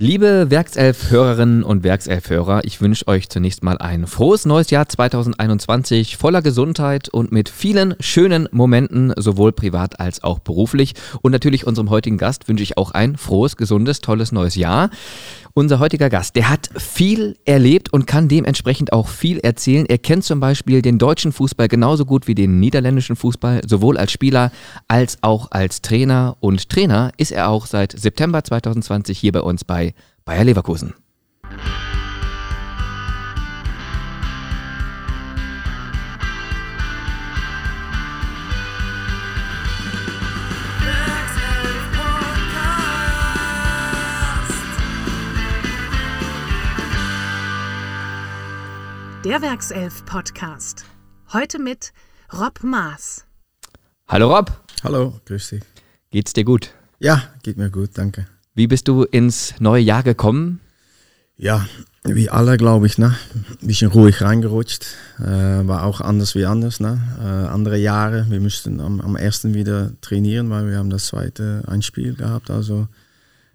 Liebe Werkself-Hörerinnen und Werkself-Hörer, ich wünsche euch zunächst mal ein frohes neues Jahr 2021 voller Gesundheit und mit vielen schönen Momenten, sowohl privat als auch beruflich. Und natürlich unserem heutigen Gast wünsche ich auch ein frohes, gesundes, tolles neues Jahr. Unser heutiger Gast, der hat viel erlebt und kann dementsprechend auch viel erzählen. Er kennt zum Beispiel den deutschen Fußball genauso gut wie den niederländischen Fußball, sowohl als Spieler als auch als Trainer. Und Trainer ist er auch seit September 2020 hier bei uns bei Bayer Leverkusen. Der Werkself Podcast. Heute mit Rob Maas. Hallo Rob. Hallo, grüß dich. Geht's dir gut? Ja, geht mir gut, danke. Wie bist du ins neue Jahr gekommen? Ja, wie alle, glaube ich, ne? Ein bisschen ruhig reingerutscht. Äh, war auch anders wie anders, ne? Äh, andere Jahre. Wir müssten am, am ersten wieder trainieren, weil wir haben das zweite ein Spiel gehabt. Also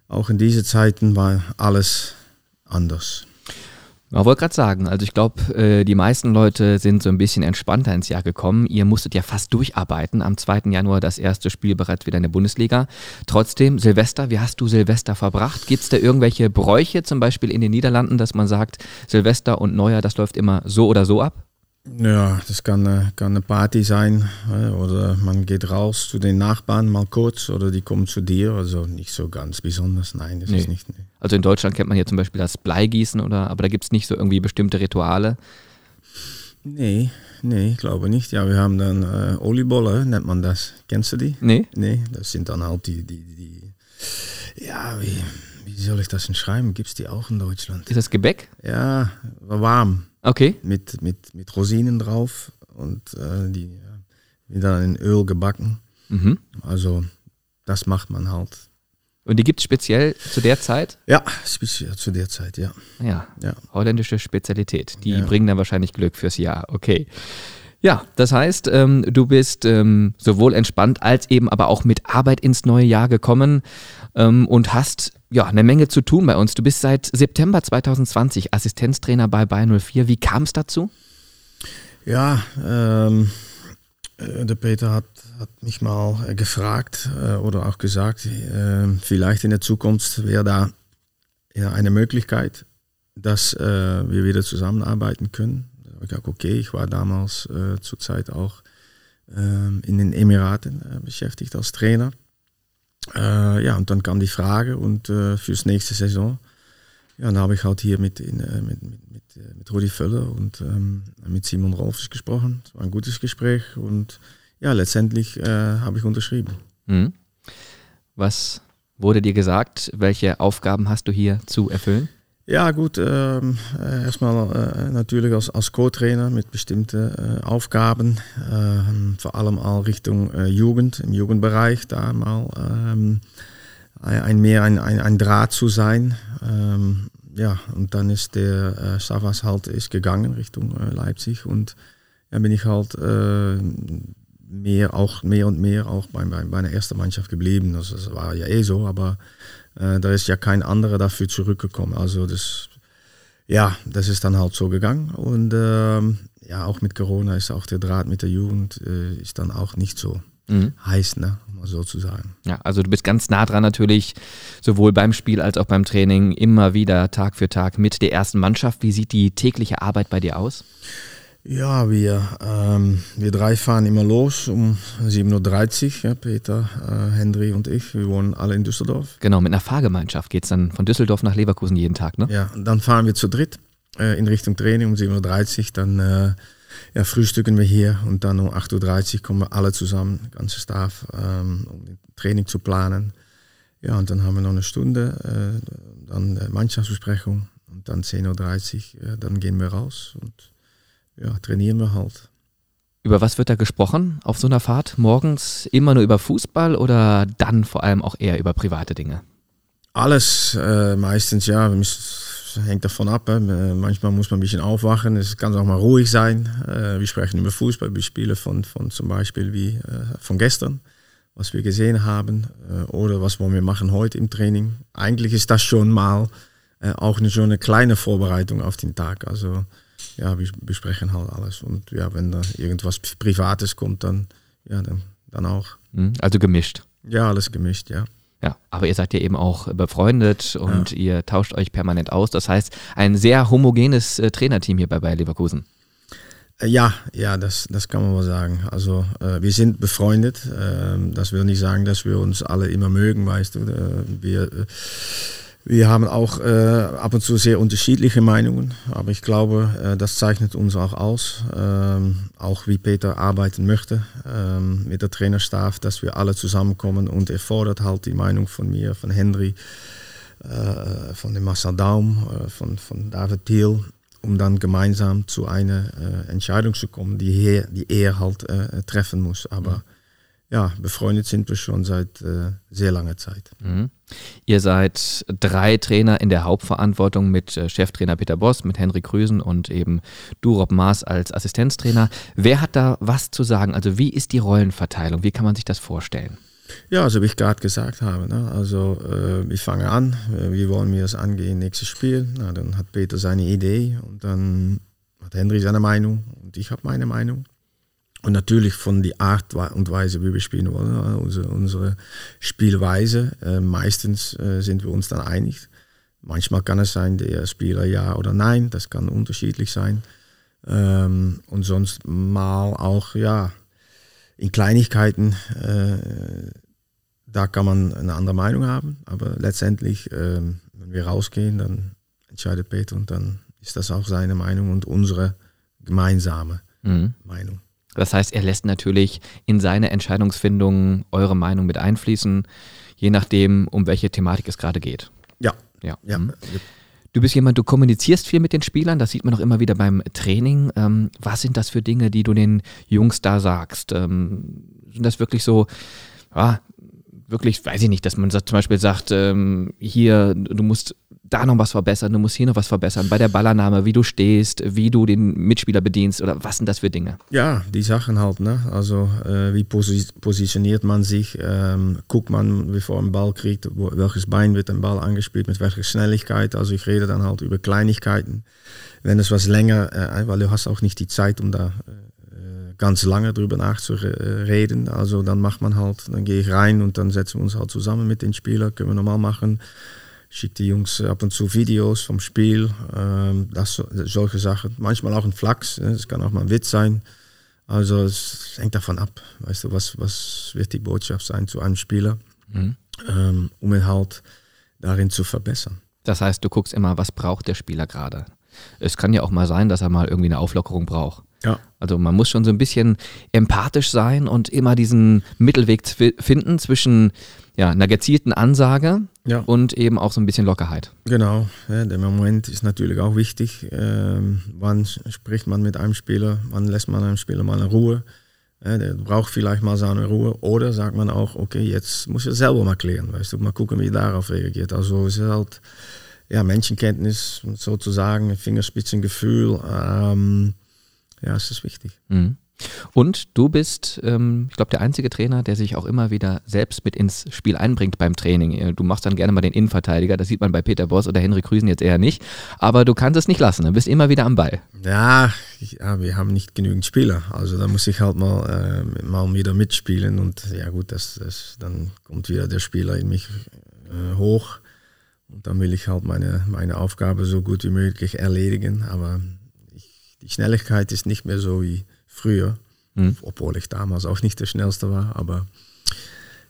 auch in diesen Zeiten war alles anders. Ich wollte gerade sagen, also ich glaube, äh, die meisten Leute sind so ein bisschen entspannter ins Jahr gekommen. Ihr musstet ja fast durcharbeiten. Am 2. Januar das erste Spiel bereits wieder in der Bundesliga. Trotzdem, Silvester, wie hast du Silvester verbracht? Gibt es da irgendwelche Bräuche, zum Beispiel in den Niederlanden, dass man sagt, Silvester und Neujahr, das läuft immer so oder so ab? Ja, das kann, eine, kann eine Party sein oder man geht raus zu den Nachbarn mal kurz oder die kommen zu dir. Also nicht so ganz besonders, nein, das nee. ist nicht. Nee. Also in Deutschland kennt man hier zum Beispiel das Bleigießen oder, aber da gibt es nicht so irgendwie bestimmte Rituale. Nee, nee, ich glaube nicht. Ja, wir haben dann äh, Oliebolle, nennt man das. Kennst du die? Nee. Nee, das sind dann halt die, die, die ja, wie, wie soll ich das denn schreiben? Gibt es die auch in Deutschland? Ist das Gebäck? Ja, war warm. Okay. Mit, mit, mit Rosinen drauf und äh, die, die dann in Öl gebacken. Mhm. Also das macht man halt. Und die gibt es speziell zu der Zeit? Ja, speziell zu der Zeit, ja. Ja, ja. holländische Spezialität. Die Ja. bringen dann wahrscheinlich Glück fürs Jahr. Okay. Ja, das heißt, ähm, du bist ähm, sowohl entspannt als eben aber auch mit Arbeit ins neue Jahr gekommen ähm, und hast ja eine Menge zu tun bei uns. Du bist seit September 2020 Assistenztrainer bei Bayern 04. Wie kam es dazu? Ja, ähm, äh, der Peter hat, hat mich mal äh, gefragt äh, oder auch gesagt, äh, vielleicht in der Zukunft wäre da ja, eine Möglichkeit, dass äh, wir wieder zusammenarbeiten können. Habe ich gesagt, okay, ich war damals äh, zurzeit auch ähm, in den Emiraten äh, beschäftigt als Trainer. Äh, ja, und dann kam die Frage und äh, fürs nächste Saison, ja, dann habe ich halt hier mit, in, äh, mit, mit, mit, äh, mit Rudi Völler und ähm, mit Simon Rolfs gesprochen. Es war ein gutes Gespräch und ja, letztendlich habe ich unterschrieben. Mhm. Was wurde dir gesagt? Welche Aufgaben hast du hier zu erfüllen? Ja, gut, ähm, äh, erstmal äh, natürlich als, als Co-Trainer mit bestimmten äh, Aufgaben, ähm, vor allem auch Richtung äh, Jugend, im Jugendbereich, da mal ähm, ein, mehr ein, ein, ein Draht zu sein. Ähm, ja, und dann ist der äh, Savas halt ist gegangen Richtung äh, Leipzig und dann bin ich halt äh, mehr, auch mehr und mehr auch bei, bei, bei einer ersten Mannschaft geblieben. Das, das war ja eh so, aber äh, da ist ja kein anderer dafür zurückgekommen. Also das, ja, das ist dann halt so gegangen. Und ähm, ja, auch mit Corona ist auch der Draht mit der Jugend äh, ist dann auch nicht so Mhm. heiß, ne, um mal so zu sagen. Ja, also du bist ganz nah dran natürlich, sowohl beim Spiel als auch beim Training, immer wieder Tag für Tag mit der ersten Mannschaft. Wie sieht die tägliche Arbeit bei dir aus? Ja, wir, ähm, wir drei fahren immer los um 7.30 Uhr, ja, Peter, äh, Henry und ich. Wir wohnen alle in Düsseldorf. Genau, mit einer Fahrgemeinschaft geht es dann von Düsseldorf nach Leverkusen jeden Tag, ne? Ja, dann fahren wir zu dritt äh, in Richtung Training um 7.30 Uhr. Dann äh, ja, frühstücken wir hier und dann um 8.30 Uhr kommen wir alle zusammen, ganze Staff, ähm, um Training zu planen. Ja, und dann haben wir noch eine Stunde, äh, dann äh, Mannschaftsbesprechung und dann 10.30 Uhr, äh, dann gehen wir raus und ja, trainieren wir halt. Über was wird da gesprochen auf so einer Fahrt? Morgens immer nur über Fußball oder dann vor allem auch eher über private Dinge? Alles äh, meistens, ja, hängt davon ab. Äh, Manchmal muss man ein bisschen aufwachen, es kann auch mal ruhig sein. Äh, wir sprechen über Fußball, wir spielen von, von zum Beispiel wie äh, von gestern. was wir gesehen haben äh, oder was wollen wir machen heute im Training. Eigentlich ist das schon mal äh, auch eine, schon eine kleine Vorbereitung auf den Tag. Also ja, wir besprechen halt alles und ja, wenn da irgendwas Privates kommt, dann ja, dann, dann auch. Mhm, also gemischt. Ja, alles gemischt, ja. Ja, aber ihr seid ja eben auch befreundet und ja. ihr tauscht euch permanent aus. Das heißt, ein sehr homogenes äh, Trainerteam hier bei Bayer Leverkusen. Äh, ja, ja, das, das kann man wohl sagen. Also äh, wir sind befreundet. Äh, das will nicht sagen, dass wir uns alle immer mögen, weißt du. Äh, wir, äh, wir haben auch ab und zu sehr unterschiedliche Meinungen, aber ich glaube, das zeichnet uns auch aus. Ähm, auch wie Peter arbeiten möchte ähm, mit der Trainerstab, dass wir alle zusammenkommen und er fordert halt die Meinung von mir, von Henry, von dem Marcel Daum, von, von David Thiel um dann gemeinsam zu einer äh, Entscheidung zu kommen, die, hier, die er halt äh, treffen muss. Aber mhm. ja, befreundet sind wir schon seit äh, sehr langer Zeit. Mhm. Ihr seid drei Trainer in der Hauptverantwortung mit äh, Cheftrainer Peter Boss, mit Henrik Krüsen und eben du, Rob Maas, als Assistenztrainer. Wer hat da was zu sagen? Also wie ist die Rollenverteilung? Wie kann man sich das vorstellen? Ja, also wie ich gerade gesagt habe. Ne? Also äh, ich fange an, äh, wie wollen wir das angehen, nächstes Spiel. Na, dann hat Peter seine Idee und dann hat Henry seine Meinung und ich habe meine Meinung. Und natürlich von der Art und Weise, wie wir spielen wollen, unsere, unsere Spielweise. Äh, meistens äh, sind wir uns dann einig. Manchmal kann es sein, der Spieler ja oder nein, das kann unterschiedlich sein. Ähm, und sonst mal auch, ja, in Kleinigkeiten, äh, da kann man eine andere Meinung haben, aber letztendlich, äh, wenn wir rausgehen, dann entscheidet Peter und dann ist das auch seine Meinung und unsere gemeinsame mhm. Meinung. Das heißt, er lässt natürlich in seine Entscheidungsfindung eure Meinung mit einfließen, je nachdem, um welche Thematik es gerade geht. Ja. Ja. ja. Mhm. Du bist jemand, du kommunizierst viel mit den Spielern, das sieht man auch immer wieder beim Training. Ähm, was sind das für Dinge, die du den Jungs da sagst? Ähm, sind das wirklich so, ja, wirklich, weiß ich nicht, dass man zum Beispiel sagt, ähm, hier, du musst da noch was verbessern, du musst hier noch was verbessern, bei der Ballannahme, wie du stehst, wie du den Mitspieler bedienst oder was sind das für Dinge? Ja, die Sachen halt, ne? Also äh, wie posi positioniert man sich, ähm, guckt man, bevor ein Ball kriegt, wo, welches Bein wird ein Ball angespielt, mit welcher Schnelligkeit, also ich rede dann halt über Kleinigkeiten. Wenn es was länger, äh, weil du hast auch nicht die Zeit, um da äh, ganz lange drüber nachzureden. Also dann macht man halt, dann gehe ich rein und dann setzen wir uns halt zusammen mit den Spielern, können wir normal machen schickt die Jungs ab und zu Videos vom Spiel, ähm, das, solche Sachen. Manchmal auch ein Flachs, es ne? kann auch mal ein Witz sein. Also es hängt davon ab, weißt du, was, was wird die Botschaft sein zu einem Spieler, mhm. ähm, um ihn halt darin zu verbessern. Das heißt, du guckst immer, was braucht der Spieler gerade. Es kann ja auch mal sein, dass er mal irgendwie eine Auflockerung braucht. Ja. Also man muss schon so ein bisschen empathisch sein und immer diesen Mittelweg finden zwischen ja, einer gezielten Ansage ja. und eben auch so ein bisschen Lockerheit. Genau, ja, der Moment ist natürlich auch wichtig. Ähm, wann spricht man mit einem Spieler, wann lässt man einem Spieler mal eine Ruhe? Ja, der braucht vielleicht mal seine Ruhe. Oder sagt man auch, okay, jetzt muss er selber mal klären, weißt du, mal gucken, wie er darauf reagiert. Also es ist halt ja, Menschenkenntnis sozusagen, Fingerspitzengefühl. Ähm, ja, es ist wichtig. Mhm. Und du bist, ähm, ich glaube, der einzige Trainer, der sich auch immer wieder selbst mit ins Spiel einbringt beim Training. Äh, du machst dann gerne mal den Innenverteidiger, das sieht man bei Peter Boss oder Henrik Krüsen jetzt eher nicht. Aber du kannst es nicht lassen, du bist immer wieder am Ball. Ja, ja wir haben nicht genügend Spieler. Also da muss ich halt mal, äh, mal wieder mitspielen. Und ja gut, das, das, dann kommt wieder der Spieler in mich äh, hoch. Und dann will ich halt meine, meine Aufgabe so gut wie möglich erledigen. Aber ich, die Schnelligkeit ist nicht mehr so wie früher, mhm. obwohl ich damals auch nicht der Schnellste war. Aber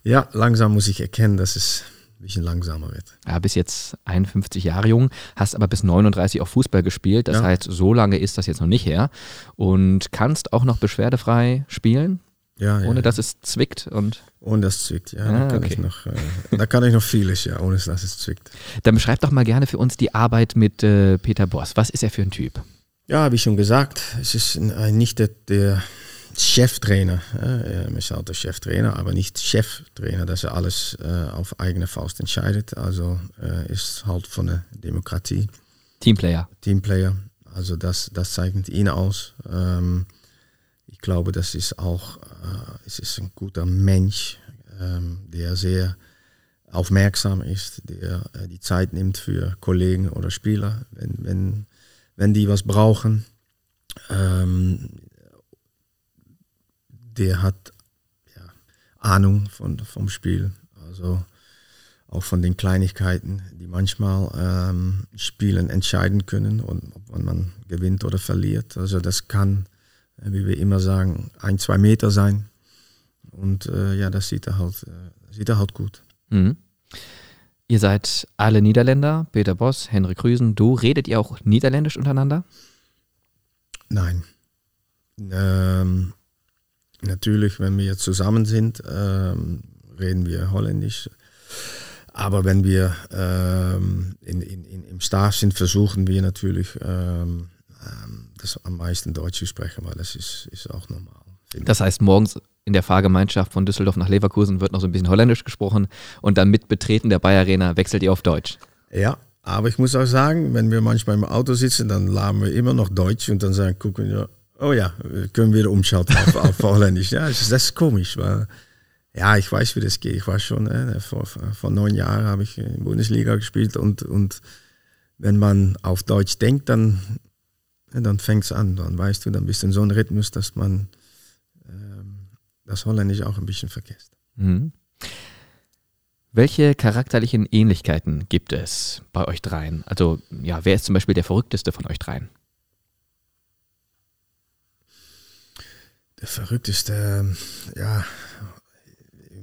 ja, langsam muss ich erkennen, dass es ein bisschen langsamer wird. Ja, bis jetzt 51 Jahre jung, hast aber bis 39 auch Fußball gespielt. Das ja. heißt, so lange ist das jetzt noch nicht her. Und kannst auch noch beschwerdefrei spielen? Ja, ohne ja, dass es zwickt und ohne dass es zwickt, ja. Ah, da, kann okay. ich noch, äh, da kann ich noch vieles, ja, ohne dass es zwickt. Dann beschreib doch mal gerne für uns die Arbeit mit äh, Peter Boss. Was ist er für ein Typ? Ja, wie schon gesagt, es ist nicht der, der Cheftrainer. Er ist halt der Cheftrainer, aber nicht Cheftrainer, dass er alles äh, auf eigene Faust entscheidet. Also er ist halt von der Demokratie. Teamplayer. Teamplayer. Also das, das zeichnet ihn aus. Ähm, ich glaube, das ist auch, äh, es ist ein guter Mensch. ähm, der sehr aufmerksam ist, der äh, die Zeit nimmt für Kollegen oder Spieler, wenn, wenn, wenn die was brauchen. Ähm, der hat ja, Ahnung von, vom Spiel, also auch von den Kleinigkeiten, die manchmal ähm, Spielen entscheiden können und ob man gewinnt oder verliert. Also das kann, äh, wie wir immer sagen, ein, zwei Meter sein. Und äh, ja, das sieht er halt, äh, sieht er halt gut. Mhm. Ihr seid alle Niederländer, Peter Boss, Henrik Rüsen, du. Redet ihr auch Niederländisch untereinander? Nein. Ähm, natürlich, wenn wir zusammen sind, ähm, reden wir Holländisch. Aber wenn wir ähm, in, in, in, im Staff sind, versuchen wir natürlich ähm, ähm, das am meisten Deutsch zu sprechen, weil das ist, ist auch normal. Das heißt, morgens in der Fahrgemeinschaft von Düsseldorf nach Leverkusen wird noch so ein bisschen Holländisch gesprochen und dann mit Betreten der Bayer Arena wechselt ihr auf Deutsch. Ja, aber ich muss auch sagen, wenn wir manchmal im Auto sitzen, dann laden wir immer noch Deutsch und dann sagen, gucken wir, oh ja, können wir wieder umschalten auf, auf Holländisch. Ja, das ist, das ist komisch, weil ja, ich weiß, wie das geht. Ich war schon, äh, vor, vor neun Jahren habe ich in der Bundesliga gespielt und, und wenn man auf Deutsch denkt, dann, äh, dann fängt es an. Dann weißt du, dann bist du in so einem Rhythmus, dass man ähm, das Holländisch auch ein bisschen vergisst. Mhm. Welche charakterlichen Ähnlichkeiten gibt es bei euch dreien? Also, ja, wer ist zum Beispiel der verrückteste von euch dreien? Der verrückteste, ja,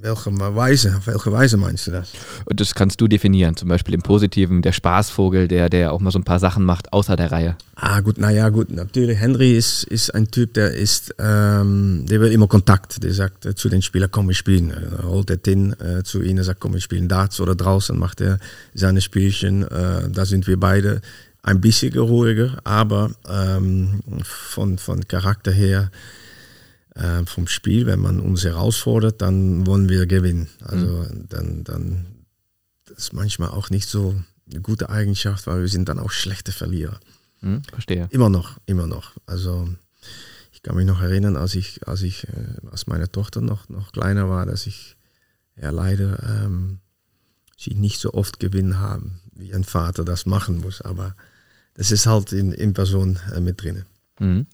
welche Weise, auf welche Weise meinst du das? Und das kannst du definieren, zum Beispiel im Positiven, der Spaßvogel, der, der auch mal so ein paar Sachen macht außer der Reihe. Ah, gut, naja, gut, natürlich. Henry ist, ist ein Typ, der ist, ähm, der will immer Kontakt. Der sagt äh, zu den Spielern, komm, wir spielen. Er holt er hin äh, zu ihnen, sagt, komm, wir spielen Darts oder draußen macht er seine Spielchen. Äh, da sind wir beide ein bisschen ruhiger, aber ähm, von, von Charakter her äh, vom Spiel. Wenn man uns herausfordert, dann wollen wir gewinnen. Also mhm. dann, dann das ist manchmal auch nicht so eine gute Eigenschaft, weil wir sind dann auch schlechte Verlierer. Mhm, verstehe. Immer noch, immer noch. Also ich kann mich noch erinnern, als ich, als ich, äh, als meine Tochter noch, noch kleiner war, dass ich ja leider ähm, sie nicht so oft gewinnen haben, wie ein Vater das machen muss. Aber das ist halt in, in Person äh, mit drin. Mhm.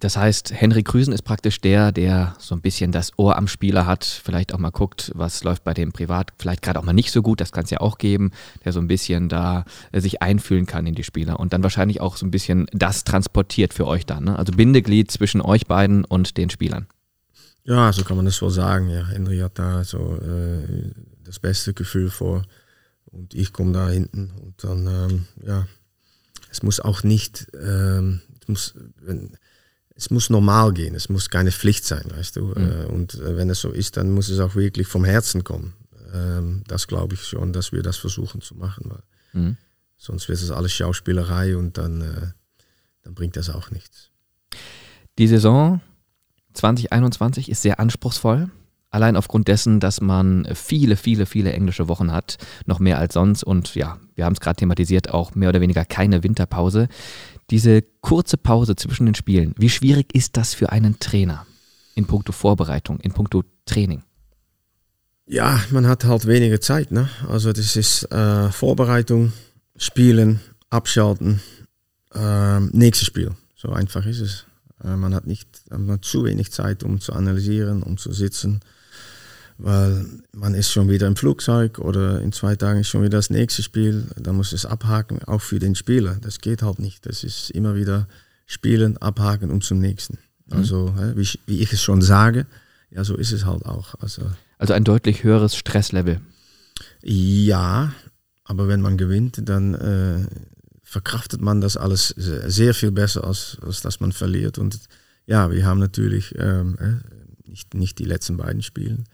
Das heißt, Henry Krüsen ist praktisch der, der so ein bisschen das Ohr am Spieler hat, vielleicht auch mal guckt, was läuft bei dem privat, vielleicht gerade auch mal nicht so gut, das kann es ja auch geben, der so ein bisschen da äh, sich einfühlen kann in die Spieler und dann wahrscheinlich auch so ein bisschen das transportiert für euch dann. Ne? Also Bindeglied zwischen euch beiden und den Spielern. Ja, so kann man das wohl sagen. Ja, Henry hat da so äh, das beste Gefühl vor und ich komme da hinten und dann, ähm, ja, es muss auch nicht, ähm, es muss, wenn, es muss normal gehen, es muss keine Pflicht sein, weißt du. Mhm. Und äh, wenn es so ist, dann muss es auch wirklich vom Herzen kommen. Ähm, das glaube ich schon, dass wir das versuchen zu machen, weil mhm. sonst wird es alles Schauspielerei und dann, äh, dann bringt das auch nichts. Die Saison 2021 ist sehr anspruchsvoll. Allein aufgrund dessen, dass man viele, viele, viele englische Wochen hat, noch mehr als sonst und ja, wir haben es gerade thematisiert, auch mehr oder weniger keine Winterpause diese kurze Pause zwischen den Spielen, wie schwierig ist das für einen Trainer in puncto Vorbereitung, in puncto Training? Ja, man hat halt weniger Zeit. Ne? Also das ist äh, Vorbereitung, Spielen, Abschalten, äh, nächstes Spiel. So einfach ist es. Äh, man hat nicht man hat zu wenig Zeit, um zu analysieren, um zu sitzen weil man ist schon wieder im Flugzeug oder in zwei Tagen ist schon wieder das nächste Spiel. Da muss es abhaken, auch für den Spieler. Das geht halt nicht. Das ist immer wieder spielen, abhaken und zum nächsten. Mhm. Also, wie, ich, wie ich es schon sage, ja, so ist es halt auch. Also, also ein deutlich höheres Stresslevel. Ja, aber wenn man gewinnt, dann äh, verkraftet man das alles sehr viel besser, als, als dass man verliert. Und ja, wir haben natürlich ähm, äh, nicht, nicht die letzten beiden Spiele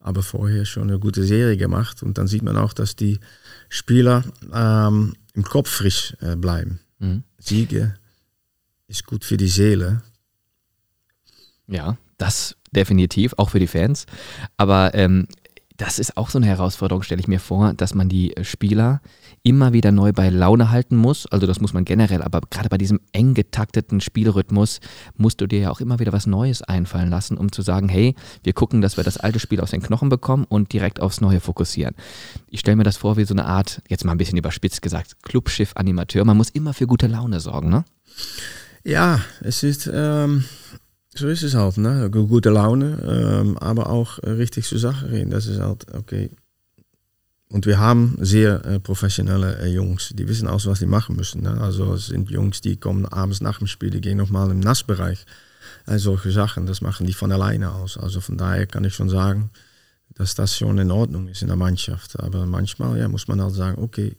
aber vorher schon eine gute Serie gemacht. Und dann sieht man auch, dass die Spieler ähm, im Kopf frisch äh, bleiben. Mhm. Siege ist gut für die Seele. Ja, das definitiv, auch für die Fans. Aber ähm, Das ist auch so eine Herausforderung, stelle ich mir vor, dass man die Spieler immer wieder neu bei Laune halten muss. Also das muss man generell, aber gerade bei diesem eng getakteten Spielrhythmus musst du dir ja auch immer wieder was Neues einfallen lassen, um zu sagen, hey, wir gucken, dass wir das alte Spiel aus den Knochen bekommen und direkt aufs Neue fokussieren. Ich stelle mir das vor wie so eine Art, jetzt mal ein bisschen überspitzt gesagt, Clubschiff-Animateur. Man muss immer für gute Laune sorgen, ne? Ja, es ist, ähm, so ist es halt, ne? Gute Laune, ähm, aber auch richtig zur Sache reden. Das ist halt, okay. Und wir haben sehr äh, professionelle äh, Jungs, die wissen auch, was sie machen müssen. Ne? Also es sind Jungs, die kommen abends nach dem Spiel, die gehen nochmal im Nassbereich. Äh, solche Sachen, das machen die von alleine aus. Also von daher kann ich schon sagen, dass das schon in Ordnung ist in der Mannschaft. Aber manchmal ja, muss man halt sagen, okay,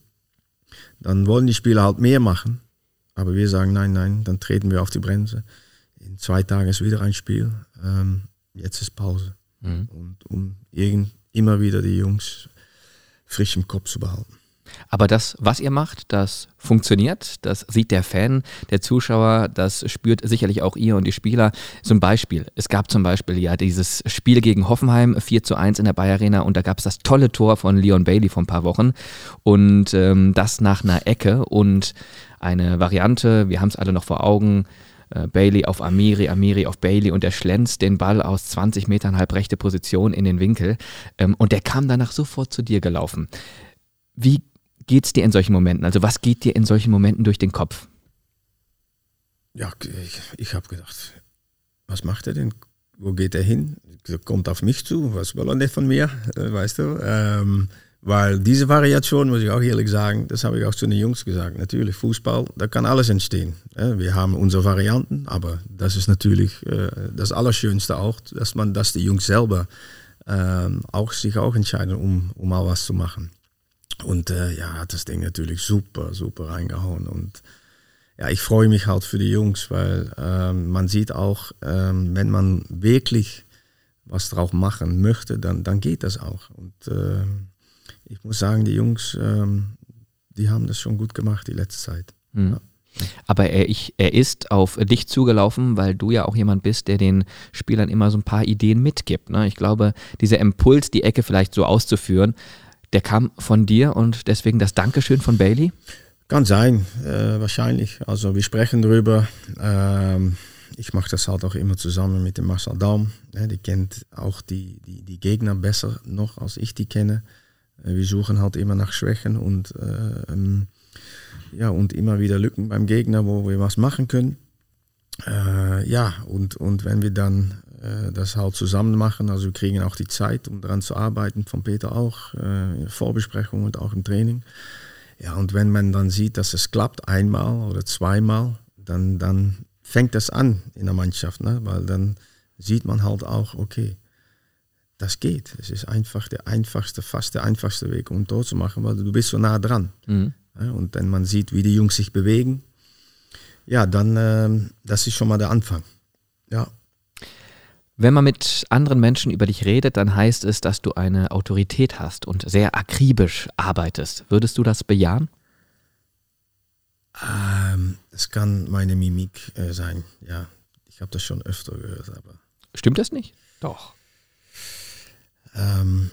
dann wollen die Spieler halt mehr machen. Aber wir sagen, nein, nein, dann treten wir auf die Bremse. In zwei Tagen ist wieder ein Spiel. Ähm, jetzt ist Pause. Mhm. Und um irgend, immer wieder die Jungs frisch im Kopf zu behalten. Aber das, was ihr macht, das funktioniert. Das sieht der Fan, der Zuschauer, das spürt sicherlich auch ihr und die Spieler. Zum Beispiel, es gab zum Beispiel ja dieses Spiel gegen Hoffenheim 4 zu 1 in der Bayer Arena und da gab es das tolle Tor von Leon Bailey vor ein paar Wochen und ähm, das nach einer Ecke und eine Variante, wir haben es alle noch vor Augen, äh, Bailey auf Amiri, Amiri auf Bailey und er schlänzt den Ball aus 20 Metern halb rechte Position in den Winkel ähm, und der kam danach sofort zu dir gelaufen. Wie geht es dir in solchen Momenten? Also was geht dir in solchen Momenten durch den Kopf? Ja, ich, ich habe gedacht, was macht er denn? Wo geht er hin? Er kommt auf mich zu, was will er nicht von mir, äh, weißt du? Ähm, weil diese Variation, muss ich auch ehrlich sagen, das habe ich auch zu den Jungs gesagt. Natürlich, Fußball, da kann alles entstehen. Wir haben unsere Varianten, aber das ist natürlich äh, das Allerschönste auch, dass man, dass die Jungs selber ähm, auch sich auch entscheiden, um, um mal was zu machen. Und äh, ja, hat das Ding natürlich super, super reingehauen. Und ja, ich freue mich halt für die Jungs, weil ähm, man sieht auch, ähm, wenn man wirklich was drauf machen möchte, dann, dann geht das auch. Und äh, ich muss sagen, die Jungs, ähm, die haben das schon gut gemacht die letzte Zeit. Mhm. Ja. Aber er, ich, er ist auf dich zugelaufen, weil du ja auch jemand bist, der den Spielern immer so ein paar Ideen mitgibt. Ne? Ich glaube, dieser Impuls, die Ecke vielleicht so auszuführen, der kam von dir und deswegen das Dankeschön von Bailey? Kann sein, äh, wahrscheinlich. Also wir sprechen darüber. Ähm, ich mache das halt auch immer zusammen mit dem Marcel Daum. Ja, die kennt auch die, die, die Gegner besser noch, als ich die kenne. Äh, wir suchen halt immer nach Schwächen und, äh, ähm, ja, und immer wieder Lücken beim Gegner, wo wir was machen können. Äh, ja, und, und wenn wir dann äh, das halt zusammen machen, also wir kriegen auch die Zeit, um daran zu arbeiten, von Peter auch, äh, Vorbesprechung und auch im Training. Ja, und wenn man dann sieht, dass es klappt, einmal oder zweimal, dann, dann fängt das an in der Mannschaft, ne? weil dann sieht man halt auch, okay, das geht. Es ist einfach der einfachste, fast der einfachste Weg, um Tor zu machen, weil du bist so nah dran. Mhm. Ja, und wenn man sieht, wie die Jungs sich bewegen, ja, dann, äh, das ist schon mal der Anfang. Ja. Wenn man mit anderen Menschen über dich redet, dann heißt es, dass du eine Autorität hast und sehr akribisch arbeitest. Würdest du das bejahen? Ähm, es kann meine Mimik äh, sein, ja. Ich habe das schon öfter gehört, aber. Stimmt das nicht? Doch. Ähm,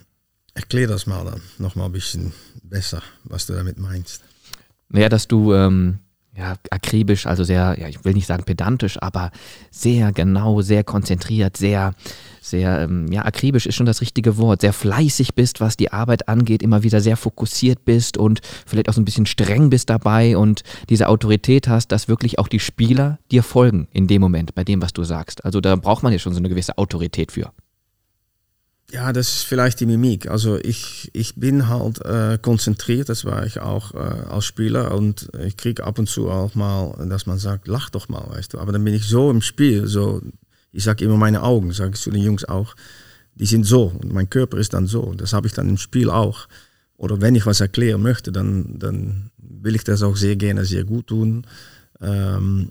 erklär das mal dann noch mal ein bisschen besser, was du damit meinst. Naja, dass du ähm, ja, akribisch, also sehr, ja, ich will nicht sagen pedantisch, aber sehr genau, sehr konzentriert, sehr, sehr, ähm, ja, akribisch ist schon das richtige Wort, sehr fleißig bist, was die Arbeit angeht, immer wieder sehr fokussiert bist und vielleicht auch so ein bisschen streng bist dabei und diese Autorität hast, dass wirklich auch die Spieler dir folgen in dem Moment, bei dem, was du sagst. Also da braucht man ja schon so eine gewisse Autorität für. Ja, das ist vielleicht die Mimik. Also ich, ich bin halt äh, konzentriert, das war ich auch äh, als Spieler und ich kriege ab und zu auch mal, dass man sagt, lach doch mal, weißt du. Aber dann bin ich so im Spiel, so, ich sage immer meine Augen, sage ich zu den Jungs auch, die sind so und mein Körper ist dann so. Das habe ich dann im Spiel auch. Oder wenn ich was erklären möchte, dann, dann will ich das auch sehr gerne, sehr gut tun. Ähm,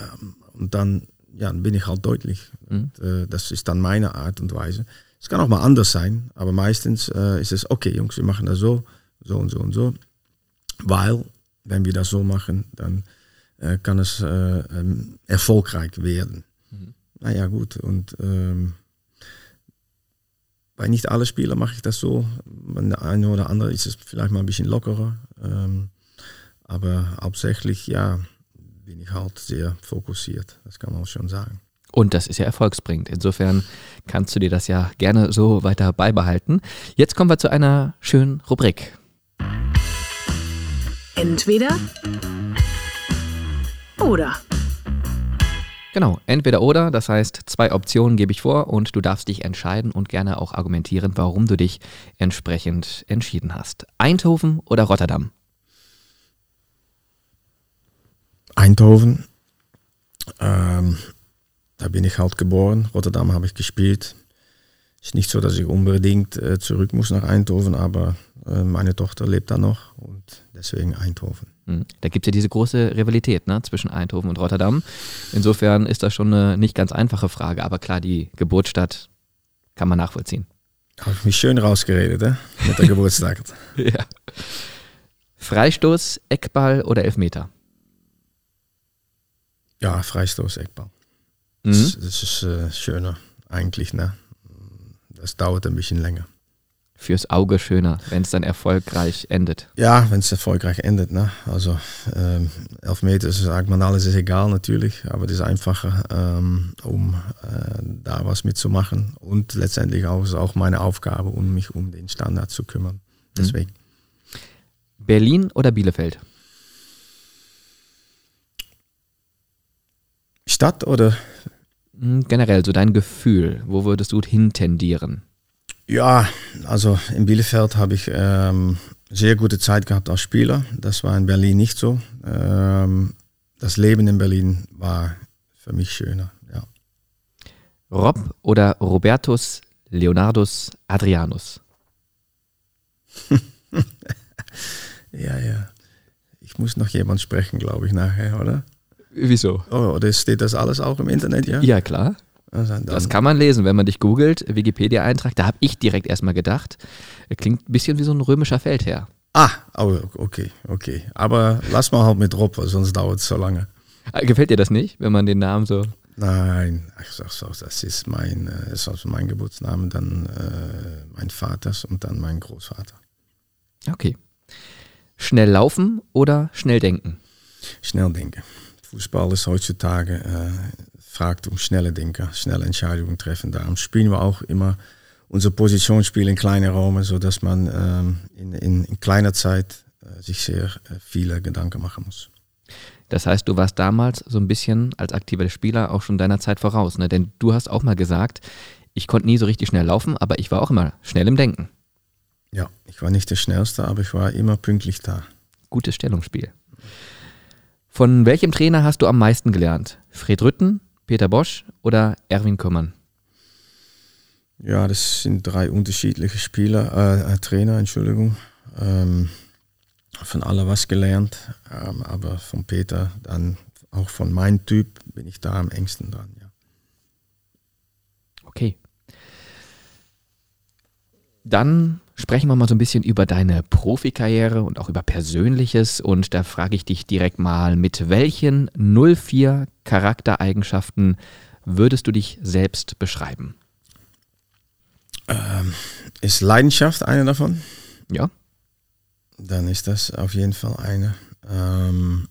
ähm, und dann, ja, dann bin ich halt deutlich. Mhm. Und, äh, das ist dann meine Art und Weise. Es kann auch mal anders sein, aber meistens äh, ist es, okay Jungs, wir machen das so, so und so und so. Weil, wenn wir das so machen, dann äh, kann es äh, ähm, erfolgreich werden. Mhm. Naja, gut. Und ähm, bei nicht allen Spielern mache ich das so. Bei der eine oder andere ist es vielleicht mal ein bisschen lockerer. Ähm, aber hauptsächlich, ja, bin ich halt sehr fokussiert. Das kann man auch schon sagen. Und das ist ja erfolgsbringend. Insofern kannst du dir das ja gerne so weiter beibehalten. Jetzt kommen wir zu einer schönen Rubrik. Entweder oder. Genau, entweder oder, das heißt, zwei Optionen gebe ich vor und du darfst dich entscheiden und gerne auch argumentieren, warum du dich entsprechend entschieden hast. Eindhoven oder Rotterdam? Eindhoven. Ähm, da bin ich halt geboren. Rotterdam habe ich gespielt. Ist nicht so, dass ich unbedingt äh, zurück muss nach Eindhoven, aber äh, meine Tochter lebt da noch und deswegen Eindhoven. Hm. Da gibt es ja diese große Rivalität ne, zwischen Eindhoven und Rotterdam. Insofern ist das schon eine nicht ganz einfache Frage, aber klar, die Geburtsstadt kann man nachvollziehen. Habe ich mich schön rausgeredet, eh? mit der Geburtstag. ja. Freistoß, Eckball oder Elfmeter? Ja, Freistoß, Eckball. Mhm. Das, das, ist äh, schöner eigentlich. Ne? Das dauert ein bisschen länger. Fürs Auge schöner, wenn es dann erfolgreich endet. Ja, wenn es erfolgreich endet. Ne? Also ähm, Elfmeter sagt man, alles ist egal natürlich, aber es ist einfacher, ähm, um äh, da was mitzumachen. Und letztendlich auch, ist auch meine Aufgabe, um mich um den Standard zu kümmern. Deswegen. Berlin oder Bielefeld? Stadt oder? Hm, Generell, so dein Gefühl, wo würdest du hintendieren? Ja, also in Bielefeld habe ich ähm, sehr gute Zeit gehabt als Spieler. Das war in Berlin nicht so. Ähm, das Leben in Berlin war für mich schöner. Ja. Rob oder Robertus Leonardus Adrianus? ja, ja. Ich muss noch jemand sprechen, glaube ich, nachher, oder? Wieso? Oh, oder steht das alles auch im Internet, ja? Ja, klar. Also Das kann man lesen, wenn man dich googelt, Wikipedia-Eintrag. Da habe ich direkt erstmal gedacht, klingt ein bisschen wie so ein römischer Feldherr. ah, oh, okay, okay. Aber lass mal halt mit Rob, sonst dauert es so lange. Äh, Gefällt dir das nicht, wenn man den Namen so. Nein, ich sag so, das ist mein, äh, ist also mein Geburtsname, dann äh, mein Vaters und dann mein Großvater. Okay. Schnell laufen oder schnell denken? Schnell denken. Fußball ist heutzutage, äh, fragt um schnelle Denker, schnelle Entscheidungen treffen. Darum spielen wir auch immer unser Positionsspiel in kleine Räume, sodass man ähm, in, in, in kleiner Zeit äh, sich sehr äh, viele Gedanken machen muss. Das heißt, du warst damals so ein bisschen als aktiver Spieler auch schon deiner Zeit voraus, ne? Denn du hast auch mal gesagt, ich konnte nie so richtig schnell laufen, aber ich war auch immer schnell im Denken. Ja, ich war nicht der Schnellste, aber ich war immer pünktlich da. Gutes Stellungsspiel. Von welchem Trainer hast du am meisten gelernt? Fred Rütten, Peter Bosch oder Erwin Kümmern? Ja, das sind drei unterschiedliche Spieler, äh, äh, Trainer, Entschuldigung. Ähm, von alle was gelernt, ähm, aber von Peter, dann auch von meinem Typ bin ich da am engsten dran. Ja. Okay. Dann sprechen wir mal so ein bisschen über deine Profikarriere und auch über Persönliches. Und da frage ich dich direkt mal, mit welchen 04 Charaktereigenschaften würdest du dich selbst beschreiben? Ist Leidenschaft eine davon? Ja? Dann ist das auf jeden Fall eine. Ähm,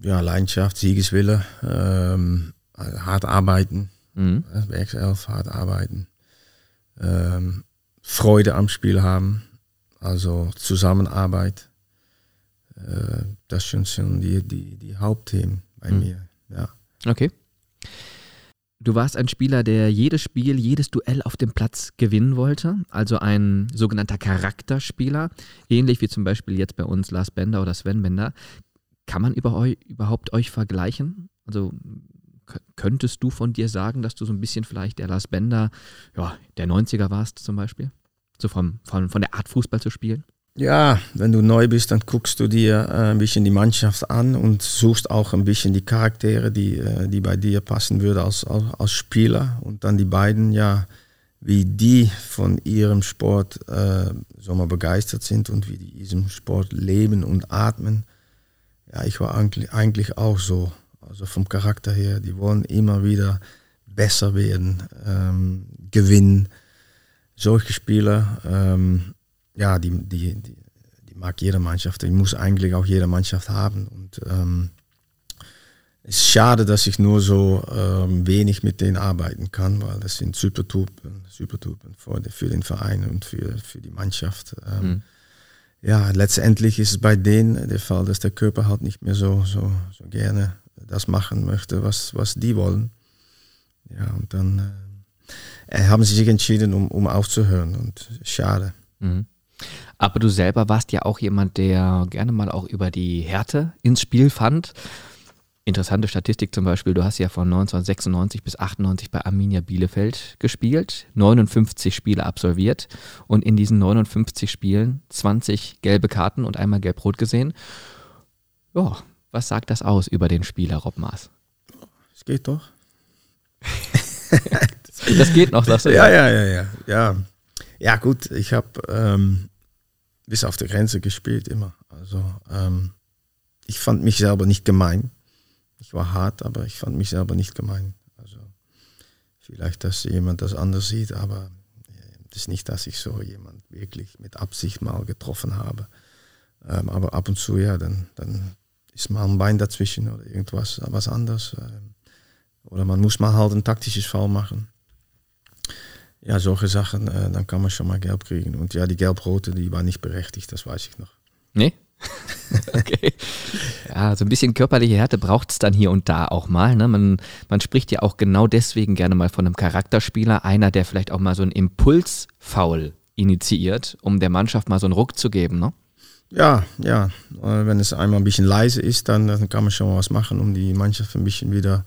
ja, Leidenschaft, Siegeswille, ähm, hart arbeiten, Mhm. Werkself, hart arbeiten, ähm, Freude am Spiel haben, also Zusammenarbeit. Äh, das sind schon die, die, die Hauptthemen bei Mhm. mir. Ja. Okay. Du warst ein Spieler, der jedes Spiel, jedes Duell auf dem Platz gewinnen wollte, also ein sogenannter Charakterspieler, ähnlich wie zum Beispiel jetzt bei uns Lars Bender oder Sven Bender. Kann man über überhaupt euch vergleichen? Also könntest du von dir sagen, dass du so ein bisschen vielleicht der Lars Bender, ja, der 90er warst zum Beispiel? So vom, von, von der Art Fußball zu spielen? Ja, wenn du neu bist, dann guckst du dir äh, ein bisschen die Mannschaft an und suchst auch ein bisschen die Charaktere, die, äh, die bei dir passen würden als, als, als Spieler. Und dann die beiden, ja, wie die von ihrem Sport äh, so mal begeistert sind und wie die diesem Sport leben und atmen. Ja, ich war eigentlich, eigentlich auch so. Also vom Charakter her, die wollen immer wieder besser werden, ähm, gewinnen. Solche Spieler, ähm, ja, die, die, die, die, mag jede Mannschaft. Die muss eigentlich auch jede Mannschaft haben. Und ähm, es ist schade, dass ich nur so ähm, wenig mit denen arbeiten kann, weil das sind Supertypen, Supertypen für, für den Verein und für, für die Mannschaft. Ähm, mhm. Ja, letztendlich ist es bei denen der Fall, dass der Körper halt nicht mehr so, so, so gerne das machen möchte, was, was die wollen. Ja, und dann äh, haben sie sich entschieden, um, um aufzuhören und schade. Mhm. Aber du selber warst ja auch jemand, der gerne mal auch über die Härte ins Spiel fand. Interessante Statistik zum Beispiel, du hast ja von 1996 bis 98 bei Arminia Bielefeld gespielt, 59 Spiele absolviert und in diesen 59 Spielen 20 gelbe Karten und einmal gelb-rot gesehen. Ja, was sagt das aus über den Spieler Rob Maas? Es geht doch. das geht noch, sagst du? Ja, ja, ja, ja. Ja, ja gut, ich habe ähm, bis auf der Grenze gespielt immer. Also ähm, ich fand mich selber nicht gemein. Ich war hart, aber ich fand mich selber nicht gemein. Also vielleicht, dass jemand das anders sieht, aber das ist nicht, dass ich so jemand wirklich mit Absicht mal getroffen habe. Ähm, aber ab und zu, ja, dann, dann ist mal ein Bein dazwischen oder irgendwas was anderes. Ähm, oder man muss mal halt ein taktisches Foul machen. Ja, solche Sachen, äh, dann kann man schon mal gelb kriegen. Und ja, die gelb-rote, die war nicht berechtigt, das weiß ich noch. Nee? okay. Ja, so ein bisschen körperliche Härte braucht es dann hier und da auch mal. Ne? Man, man spricht ja auch genau deswegen gerne mal von einem Charakterspieler, einer, der vielleicht auch mal so einen Impulsfoul initiiert, um der Mannschaft mal so einen Ruck zu geben. Ne? Ja, ja. Äh, wenn es einmal ein bisschen leise ist, dann, dann kann man schon was machen, um die Mannschaft ein bisschen wieder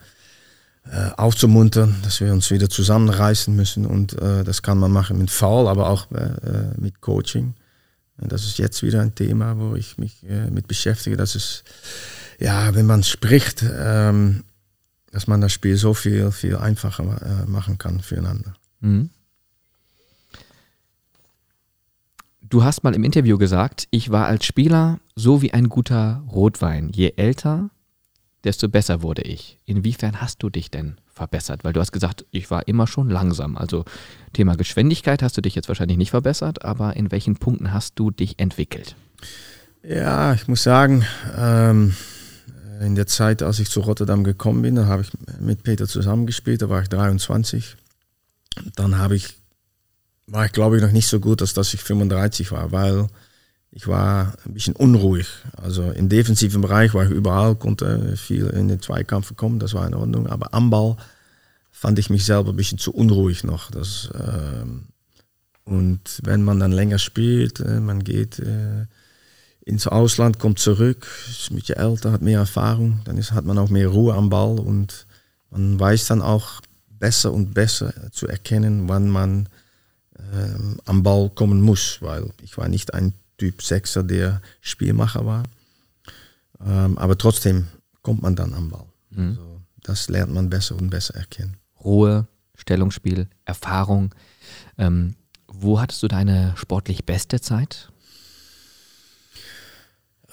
äh, aufzumuntern, dass wir uns wieder zusammenreißen müssen. Und äh, das kann man machen mit Foul, aber auch äh, äh mit Coaching. Das ist jetzt wieder ein Thema, wo ich mich äh, mit beschäftige. Das ist, ja, wenn man spricht, ähm, dass man das Spiel so viel, viel einfacher machen kann füreinander. Mhm. Du hast mal im Interview gesagt, ich war als Spieler so wie ein guter Rotwein. Je älter, desto besser wurde ich. Inwiefern hast du dich denn verbessert? Weil du hast gesagt, ich war immer schon langsam. Also Thema Geschwindigkeit hast du dich jetzt wahrscheinlich nicht verbessert, aber in welchen Punkten hast du dich entwickelt? Ja, ich muss sagen, ähm, in der Zeit, als ich zu Rotterdam gekommen bin, da habe ich mit Peter zusammengespielt, da war ich 23. Dann habe ich, war ich glaube ich noch nicht so gut, als dass ich 35 war, weil ich war ein bisschen unruhig. Also im defensiven Bereich war ich überall, konnte viel in den Zweikampf kommen, das war in Ordnung. Aber am Ball fand ich mich selber ein bisschen zu unruhig noch. Das, äh, und wenn man dann länger spielt, äh, man geht äh, ins Ausland, kommt zurück, ist ein bisschen älter, hat mehr Erfahrung, dann ist, hat man auch mehr Ruhe am Ball und man weiß dann auch besser und besser zu erkennen, wann man ähm, am Ball kommen muss, weil ich war nicht ein Typ Sechser, der Spielmacher war. Ähm, aber trotzdem kommt man dann am Ball. Mhm. Also das lernt man besser und besser erkennen. Ruhe, Stellungsspiel, Erfahrung. Ähm, wo hattest du deine sportlich beste Zeit?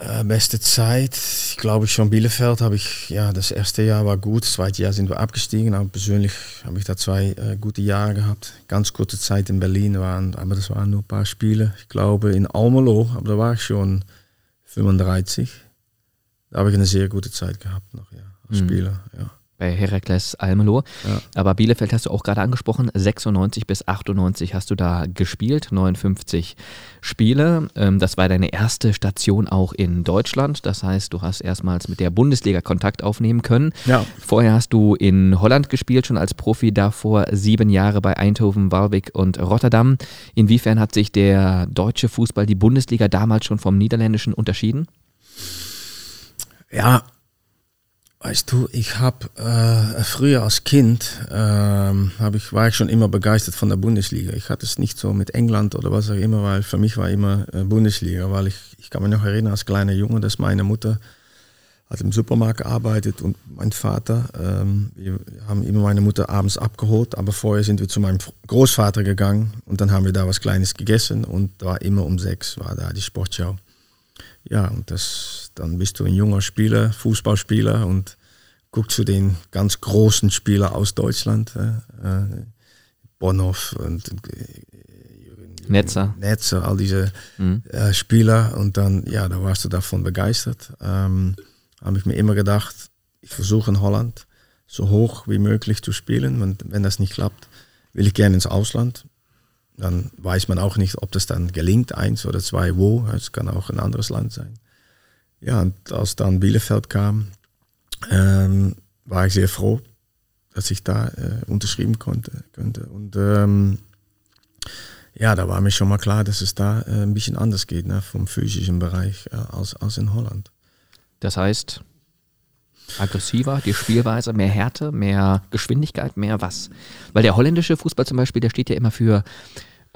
Äh, beste Zeit, ich glaube schon Bielefeld habe ich, ja, das erste Jahr war gut, das zweite Jahr sind wir abgestiegen, aber persönlich habe ich da zwei äh, gute Jahre gehabt. Ganz kurze Zeit in Berlin waren, aber das waren nur ein paar Spiele. Ich glaube in Almelo, aber da war ich schon 35. Da habe ich eine sehr gute Zeit gehabt noch, ja, als mhm. Spieler, ja bei Herakles Almelo. Ja. Aber Bielefeld hast du auch gerade angesprochen, 96 bis 98 hast du da gespielt, 59 Spiele. Ähm, das war deine erste Station auch in Deutschland. Das heißt, du hast erstmals mit der Bundesliga Kontakt aufnehmen können. Ja. Vorher hast du in Holland gespielt, schon als Profi, davor sieben Jahre bei Eindhoven, Walwijk und Rotterdam. Inwiefern hat sich der deutsche Fußball, die Bundesliga damals schon vom niederländischen unterschieden? Ja, Weißt du, ich habe äh, früher als Kind ähm, ich, war ich schon immer begeistert von der Bundesliga. Ich hatte es nicht so mit England oder was auch immer, weil für mich war immer äh, Bundesliga, weil ich, ich kann mich noch erinnern als kleiner Junge, dass meine Mutter hat im Supermarkt gearbeitet und mein Vater, ähm, wir haben immer meine Mutter abends abgeholt, aber vorher sind wir zu meinem Großvater gegangen und dann haben wir da was Kleines gegessen und da war immer um sechs war da die Sportschau. Ja, und das, dann bist du ein junger Spieler, Fußballspieler und guckt zu den ganz großen Spielern aus Deutschland, äh, Bonhoff und Netzer. Netzer, all diese mhm. äh, Spieler. Und dann, ja, da warst du davon begeistert. Ähm, Habe ich mir immer gedacht, ich versuche in Holland so hoch wie möglich zu spielen. Und wenn das nicht klappt, will ich gerne ins Ausland. Dann weiß man auch nicht, ob das dann gelingt, eins oder zwei, wo. Es kann auch ein anderes Land sein. Ja, und als dann Bielefeld kam, ähm, war ich sehr froh, dass ich da äh, unterschreiben konnte. Könnte. Und ähm, ja, da war mir schon mal klar, dass es da äh, ein bisschen anders geht, ne, vom physischen Bereich äh, als, als in Holland. Das heißt, aggressiver, die Spielweise, mehr Härte, mehr Geschwindigkeit, mehr was? Weil der holländische Fußball zum Beispiel, der steht ja immer für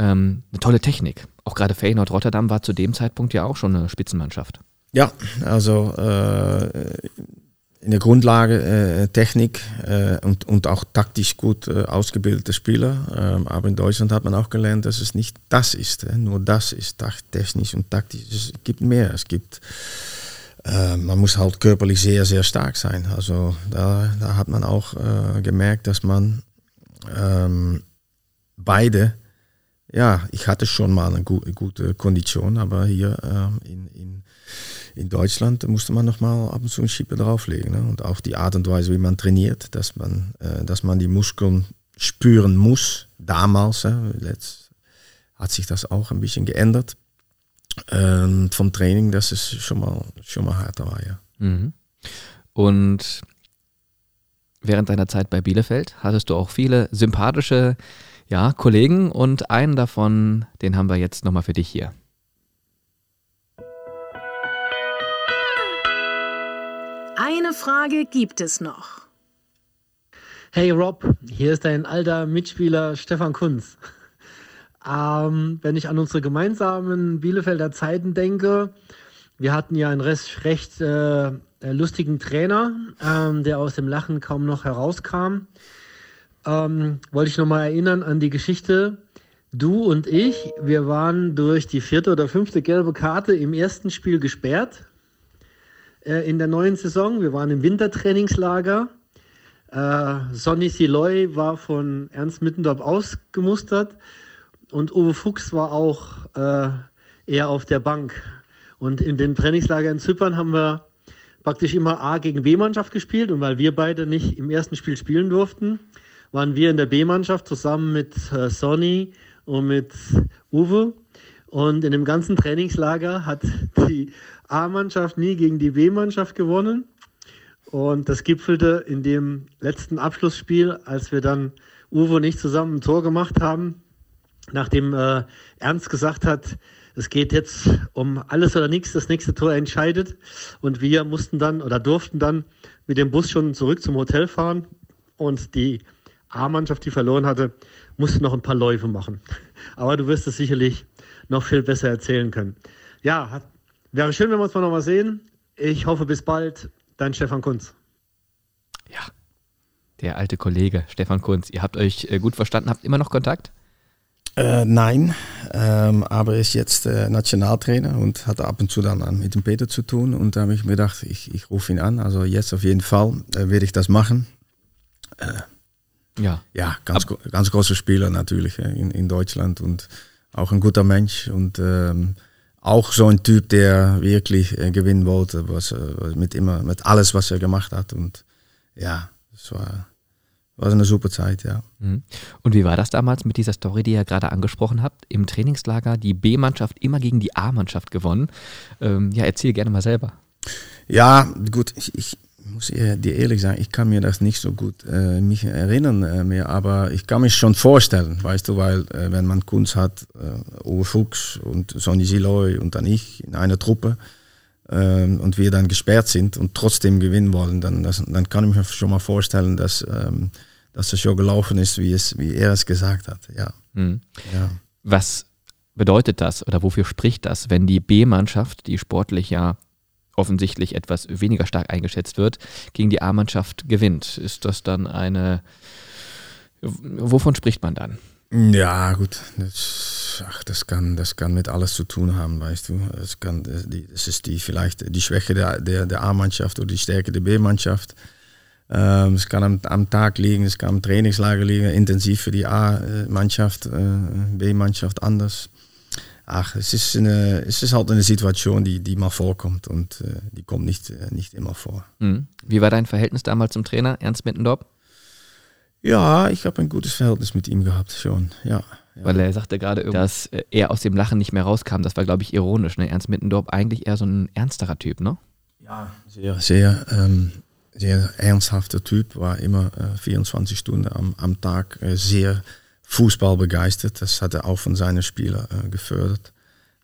ähm, eine tolle Technik. Auch gerade Feyenoord Rotterdam war zu dem Zeitpunkt ja auch schon eine Spitzenmannschaft. Ja, also äh, in der Grundlage äh, Technik äh, und, und auch taktisch gut äh, ausgebildete Spieler. Ähm, aber in Deutschland hat man auch gelernt, dass es nicht das ist. Äh, nur das ist technisch und taktisch. Es gibt mehr. Es gibt, äh, man muss halt körperlich sehr, sehr stark sein. Also da, da hat man auch äh, gemerkt, dass man ähm, beide, ja, ich hatte schon mal eine gute, Kondition, aber hier in, in in Deutschland musste man nochmal ab und zu ein Schippe drauflegen. Ne? Und auch die Art und Weise, wie man trainiert, dass man, äh, dass man die Muskeln spüren muss. Damals, letzt hat sich das auch ein bisschen geändert ähm, vom Training, dass es schon mal, schon mal härter war. Ja. Mhm. Und während deiner Zeit bei Bielefeld hattest du auch viele sympathische ja, Kollegen und einen davon, den haben wir jetzt nochmal für dich hier. Eine Frage gibt es noch. Hey Rob, hier ist dein alter Mitspieler Stefan Kunz. Ähm, wenn ich an unsere gemeinsamen Bielefelder Zeiten denke, wir hatten ja einen recht, recht äh, lustigen Trainer, ähm, der aus dem Lachen kaum noch herauskam. Ähm, wollte ich nochmal erinnern an die Geschichte. Du und ich, wir waren durch die vierte oder fünfte gelbe Karte im ersten Spiel gesperrt äh, in der neuen Saison. Wir waren im Wintertrainingslager. Äh, Sonny Siloy war von Ernst Mittendorf ausgemustert und Uwe Fuchs war auch äh, eher auf der Bank. Und in den Trainingslager in Zypern haben wir praktisch immer A gegen B-Mannschaft gespielt und weil wir beide nicht im ersten Spiel spielen durften, waren wir in der B-Mannschaft zusammen mit äh, Sonny und mit Uwe. Und in dem ganzen Trainingslager hat die A-Mannschaft nie gegen die B-Mannschaft gewonnen. Und das gipfelte in dem letzten Abschlussspiel, als wir dann Uwe und ich zusammen ein Tor gemacht haben, nachdem äh, Ernst gesagt hat, es geht jetzt um alles oder nichts, das nächste Tor entscheidet. Und wir mussten dann oder durften dann mit dem Bus schon zurück zum Hotel fahren. Und die A-Mannschaft, die verloren hatte, musste noch ein paar Läufe machen. Aber du wirst es sicherlich noch viel besser erzählen können. Ja, hat, Wäre schön, wenn wir uns mal noch mal sehen. Ich hoffe, bis bald. Dein Stefan Kunz. Ja, der alte Kollege Stefan Kunz. Ihr habt euch äh, gut verstanden, habt immer noch Kontakt? Äh, nein, ähm, aber ist jetzt äh, Nationaltrainer und hat ab und zu dann mit dem Peter zu tun. Und da habe ich mir gedacht, ich, ich rufe ihn an. Also jetzt auf jeden Fall äh, werde ich das machen. Ja, ja ganz, ganz großer Spieler natürlich in, in Deutschland und auch ein guter Mensch. Und ähm, auch so ein Typ, der wirklich äh, gewinnen wollte, was, äh, mit immer, mit alles, was er gemacht hat. Und ja, es war, war eine super Zeit, ja. Mhm. Und wie war das damals mit dieser Story, die ihr gerade angesprochen habt? Im Trainingslager die B-Mannschaft immer gegen die A-Mannschaft gewonnen. Ähm, ja, erzähl gerne mal selber. Ja, gut, ich, ich muss dir ehrlich sagen, ich kann mir das nicht so gut äh, mich erinnern äh, mehr, aber ich kann mich schon vorstellen, weißt du, weil äh, wenn man Kunst hat, äh, Uwe Fuchs und Sonny Siloy und dann ich in einer Truppe ähm, und wir dann gesperrt sind und trotzdem gewinnen wollen, dann, das, dann kann ich mir schon mal vorstellen, dass, ähm, dass das schon gelaufen ist, wie, es, wie er es gesagt hat. Ja. Mhm. ja. Was bedeutet das oder wofür spricht das, wenn die B-Mannschaft, die sportlich ja offensichtlich etwas weniger stark eingeschätzt wird, gegen die A-Mannschaft gewinnt. Ist das dann eine, wovon spricht man dann? Ja, gut, das, ach, das, kann, das kann mit alles zu tun haben, weißt du. Es kann, das ist die, vielleicht die Schwäche der, der, der A-Mannschaft oder die Stärke der B-Mannschaft. Ähm, es kann am, am, Tag liegen, es kann am Trainingslager liegen, intensiv für die A-Mannschaft, äh, B-Mannschaft anders. Ach, es ist, eine, es ist halt eine Situation, die, die mal vorkommt und äh, die kommt nicht, äh, nicht immer vor. Mhm. Wie war dein Verhältnis damals zum Trainer, Ernst Mittendorf? Ja, ich habe ein gutes Verhältnis mit ihm gehabt, schon, ja. Ja. Weil er sagte gerade, dass er aus dem Lachen nicht mehr rauskam. Das war, glaube ich, ironisch. Ne? Ernst Mittendorf eigentlich eher so ein ernsterer Typ, ne? Ja, sehr, sehr, ähm, sehr ernsthafter Typ. War immer äh, 24 Stunden am, am Tag äh, sehr Fußball begeistert. Das hat er auch von seinen Spielern äh, gefördert.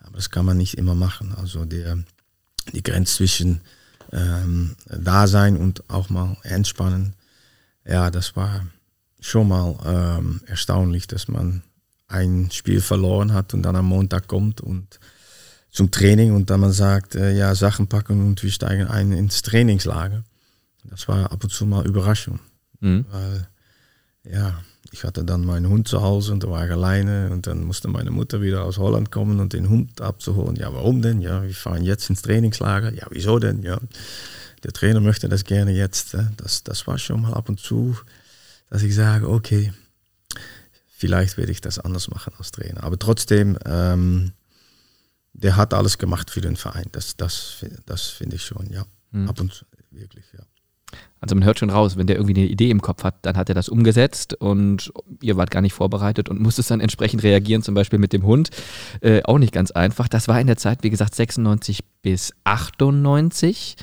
Aber das kann man nicht immer machen. Also der, die Grenze zwischen ähm, Dasein und auch mal entspannen, ja, das war schon mal ähm, erstaunlich, dass man ein Spiel verloren hat und dann am Montag kommt und zum Training und dann man sagt, äh, ja, Sachen packen und wir steigen ein ins Trainingslager. Das war ab und zu mal Überraschung. Mhm. Weil, ja, ich hatte dann meinen Hund zu Hause und da war ich alleine und dann musste meine Mutter wieder aus Holland kommen und den Hund abzuholen. Ja, warum denn? Ja, wir fahren jetzt ins Trainingslager. Ja, wieso denn? Ja, der Trainer möchte das gerne jetzt. Das, das war schon mal ab und zu, dass ich sage, okay, vielleicht werde ich das anders machen als Trainer. Aber trotzdem, ähm, der hat alles gemacht für den Verein. Das, das, das finde ich schon, ja. Mhm. Ab und zu, wirklich, ja. Also man hört schon raus, wenn der irgendwie eine Idee im Kopf hat, dann hat er das umgesetzt und ihr wart gar nicht vorbereitet und musstet dann entsprechend reagieren, zum Beispiel mit dem Hund. Äh, auch nicht ganz einfach. Das war in der Zeit, wie gesagt, 96 bis 98.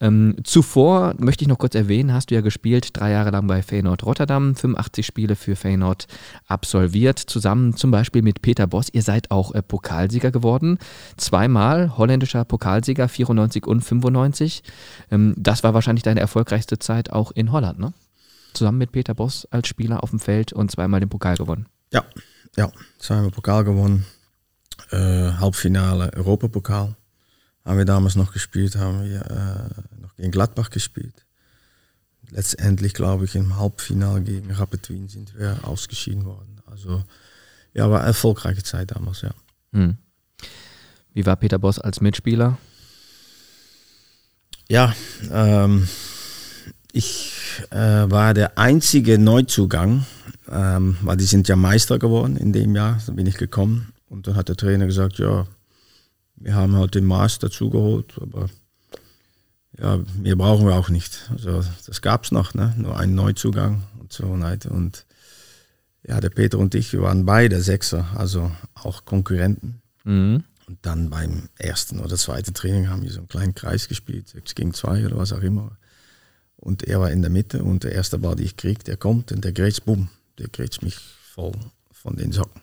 Ähm, zuvor möchte ich noch kurz erwähnen, hast du ja gespielt, drei Jahre lang bei Feyenoord Rotterdam, 85 Spiele für Feyenoord absolviert, zusammen zum Beispiel mit Peter Boss. Ihr seid auch äh, Pokalsieger geworden, zweimal holländischer Pokalsieger, 94 und 95. Ähm, das war wahrscheinlich deine erfolgreichste Zeit auch in Holland, ne? Zusammen mit Peter Boss als Spieler auf dem Feld und zweimal den Pokal gewonnen. Ja, ja, zweimal Pokal gewonnen, äh, Halbfinale Europapokal haben wir damals noch gespielt, haben wir äh, noch gegen Gladbach gespielt. Letztendlich, glaube ich, im Halbfinale gegen Rapid Wien sind wir ausgeschieden worden. Also, ja, war eine erfolgreiche Zeit damals, ja. Hm. Wie war Peter Boss als Mitspieler? Ja, ähm, ich äh, war der einzige Neuzugang, ähm, weil die sind ja Meister geworden in dem Jahr, da bin ich gekommen. Und dann hat der Trainer gesagt, ja, wir haben halt den Maß dazu geholt, aber ja, mehr brauchen wir auch nicht. Also das gab es noch, ne? nur einen Neuzugang und so weiter. Und ja, der Peter und ich, wir waren beide Sechser, also auch Konkurrenten. Mhm. Und dann beim ersten oder zweiten Training haben wir so einen kleinen Kreis gespielt, sechs gegen zwei oder was auch immer. Und er war in der Mitte und der erste Ball, den ich krieg, der kommt und der grätscht, bumm, der grätscht mich voll von den Socken.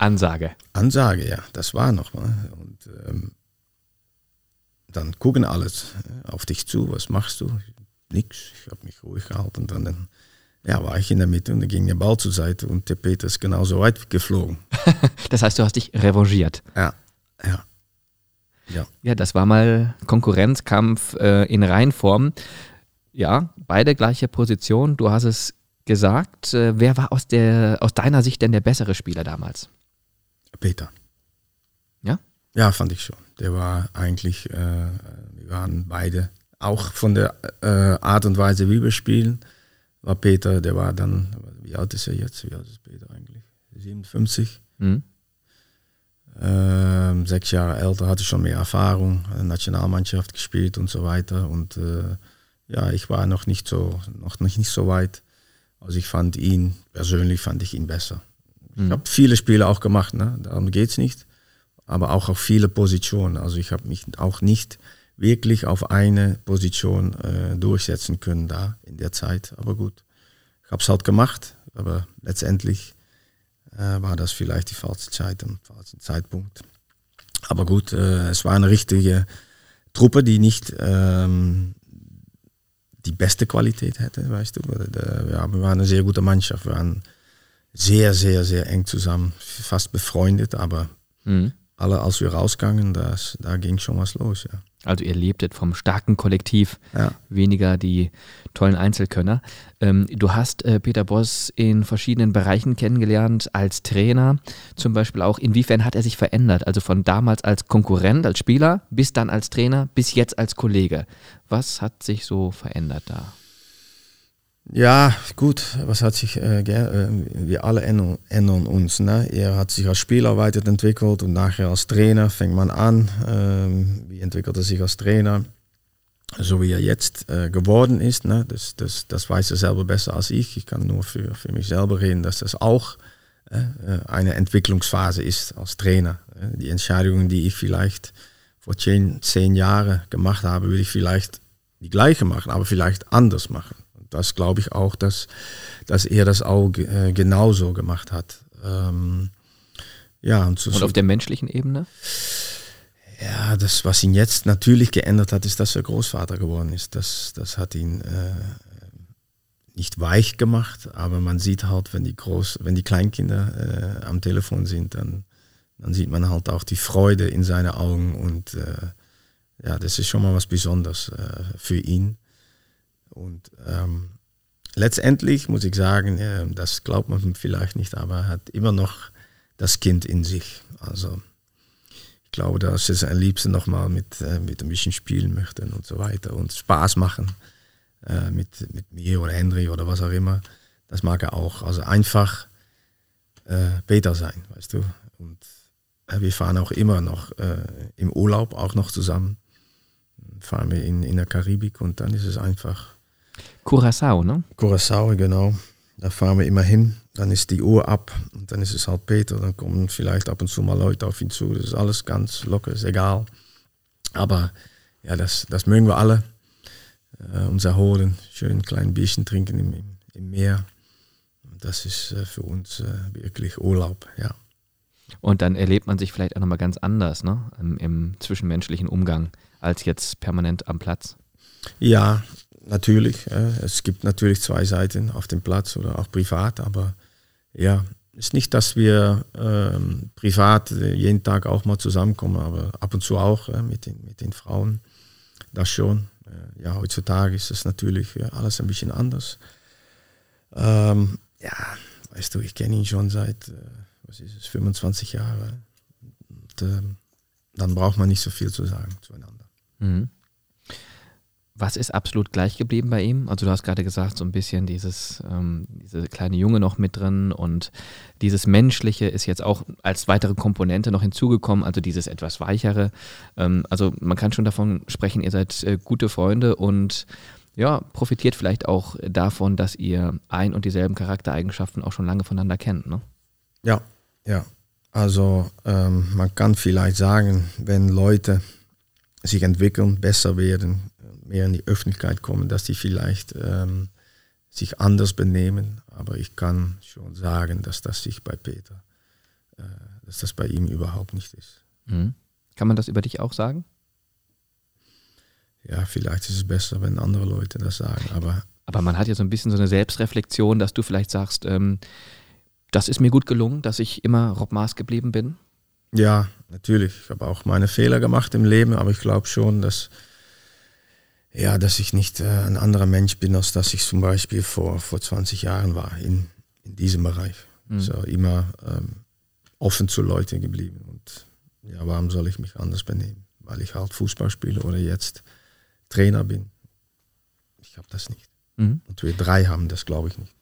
Ansage. Ansage, ja, das war nochmal. Und ähm, dann gucken alles äh, auf dich zu, was machst du? Nix, ich habe mich ruhig gehalten. Und dann ja, war ich in der Mitte und dann ging der Ball zur Seite und der Peter ist genauso weit geflogen. das heißt, du hast dich revanchiert. Ja, ja. Ja, ja das war mal Konkurrenzkampf äh, in Reinform. Ja, beide gleiche Position. Du hast es gesagt. Äh, wer war aus, der, aus deiner Sicht denn der bessere Spieler damals? Peter. Ja? Ja, fand ich schon. Der war eigentlich, äh, wir waren beide, auch von der äh, Art und Weise, wie wir spielen, war Peter, der war dann, wie alt ist er jetzt? Wie alt ist Peter eigentlich? 57. Mhm. Ähm, sechs Jahre älter, hatte schon mehr Erfahrung, Nationalmannschaft gespielt und so weiter. Und äh, ja, ich war noch nicht so, noch nicht so weit. Also ich fand ihn, persönlich fand ich ihn besser. Mhm. Ich habe viele Spiele auch gemacht, ne? darum geht es nicht. Aber auch auf viele Positionen. Also ich habe mich auch nicht wirklich auf eine Position äh, durchsetzen können da in der Zeit. Aber gut, ich habe es halt gemacht. Aber letztendlich äh, war das vielleicht die falsche Zeit am falschen Zeitpunkt. Aber gut, äh, es war eine richtige Truppe, die nicht ähm, die beste Qualität hätte, weißt du. Ja, wir waren eine sehr gute Mannschaft. Wir waren sehr, sehr, sehr eng zusammen, fast befreundet, aber mhm. alle, als wir rausgingen, das, da ging schon was los, ja. Also ihr lebtet vom starken Kollektiv, ja. weniger die tollen Einzelkönner. Ähm, du hast äh, Peter Boss in verschiedenen Bereichen kennengelernt, als Trainer zum Beispiel auch. Inwiefern hat er sich verändert? Also von damals als Konkurrent, als Spieler, bis dann als Trainer, bis jetzt als Kollege. Was hat sich so verändert da? Ja, gut, was hat sich, äh, äh, wir alle ändern, uns. Ne? Er hat sich als Spieler weiterentwickelt und nachher als Trainer fängt man an. Ähm, wie entwickelt er sich als Trainer? So wie er jetzt äh, geworden ist, ne? das, das, das weiß er selber besser als ich. Ich kann nur für, für mich selber reden, dass das auch äh, äh eine Entwicklungsphase ist als Trainer. Die Entscheidungen, die ich vielleicht vor zehn, zehn Jahren gemacht habe, würde ich vielleicht die gleiche machen, aber vielleicht anders machen das glaube ich auch, dass, dass er das auch äh, genauso gemacht hat. Ähm, ja, und, und auf der menschlichen Ebene? Ja, das, was ihn jetzt natürlich geändert hat, ist, dass er Großvater geworden ist. Das, das hat ihn äh, nicht weich gemacht, aber man sieht halt, wenn die, Groß, wenn die Kleinkinder äh, am Telefon sind, dann, dann sieht man halt auch die Freude in seinen Augen und äh, ja, das ist schon mal was Besonderes äh, für ihn. Und ähm, letztendlich muss ich sagen, äh, das glaubt man vielleicht nicht, aber er hat immer noch das Kind in sich. Also ich glaube, dass er am liebsten nochmal mit, äh, mit ein bisschen spielen möchte und so weiter und Spaß machen äh, mit, mit mir oder Henry oder was auch immer. Das mag er auch. Also einfach äh, Peter sein, weißt du. Und äh, wir fahren auch immer noch äh, im Urlaub auch noch zusammen. Fahren wir in, in der Karibik und dann ist es einfach Curacao, ne? Curacao, genau. Da fahren wir immer hin. Dann ist die Uhr ab und dann ist es halt Peter. Dann kommen vielleicht ab und zu mal Leute auf ihn zu. Das ist alles ganz locker, ist egal. Aber ja, das, das mögen wir alle. Äh, uns erholen, schön ein kleines Bierchen trinken im, im, im Meer. Das ist äh, für uns äh, wirklich Urlaub, ja. Und dann erlebt man sich vielleicht auch nochmal ganz anders, ne? Im, Im, zwischenmenschlichen Umgang, als jetzt permanent am Platz. Ja, natürlich. Äh, es gibt natürlich zwei Seiten auf dem Platz oder auch privat, aber ja, ist nicht, dass wir ähm, privat jeden Tag auch mal zusammenkommen, aber ab und zu auch äh, mit, den, mit den Frauen. Das schon. Äh, ja, heutzutage ist es natürlich ja, alles ein bisschen anders. Ähm, ja, weißt du, ich kenne ihn schon seit, äh, was ist es, 25 Jahren. Und, ähm, dann braucht man nicht so viel zu sagen zueinander. Mhm. Was ist absolut gleich geblieben bei ihm? Also du hast gerade gesagt, so ein bisschen dieses, ähm, diese kleine Junge noch mit drin und dieses Menschliche ist jetzt auch als weitere Komponente noch hinzugekommen, also dieses etwas weichere. Ähm, also man kann schon davon sprechen, ihr seid äh, gute Freunde und ja, profitiert vielleicht auch davon, dass ihr ein und dieselben Charaktereigenschaften auch schon lange voneinander kennt, ne? Ja, ja. Also ähm, man kann vielleicht sagen, wenn Leute sich entwickeln, besser werden, mehr in die Öffentlichkeit kommen, dass die vielleicht ähm, sich anders benehmen. Aber ich kann schon sagen, dass das sich bei Peter, äh, dass das bei ihm überhaupt nicht ist. Mhm. Kann man das über dich auch sagen? Ja, vielleicht ist es besser, wenn andere Leute das sagen, aber. Aber man hat ja so ein bisschen so eine Selbstreflexion, dass du vielleicht sagst, ähm, das ist mir gut gelungen, dass ich immer Rob Maas geblieben bin. Ja, natürlich. Ich habe auch meine Fehler gemacht im Leben, aber ich glaube schon, dass ja, dass ich nicht äh, ein anderer Mensch bin, als dass ich zum Beispiel vor, vor 20 Jahren war in, in diesem Bereich. Mhm. So immer ähm, offen zu Leuten geblieben. Und ja, warum soll ich mich anders benehmen? Weil ich halt Fußball spiele oder jetzt Trainer bin. Ich habe das nicht. Mhm. Und wir drei haben das, glaube ich, nicht.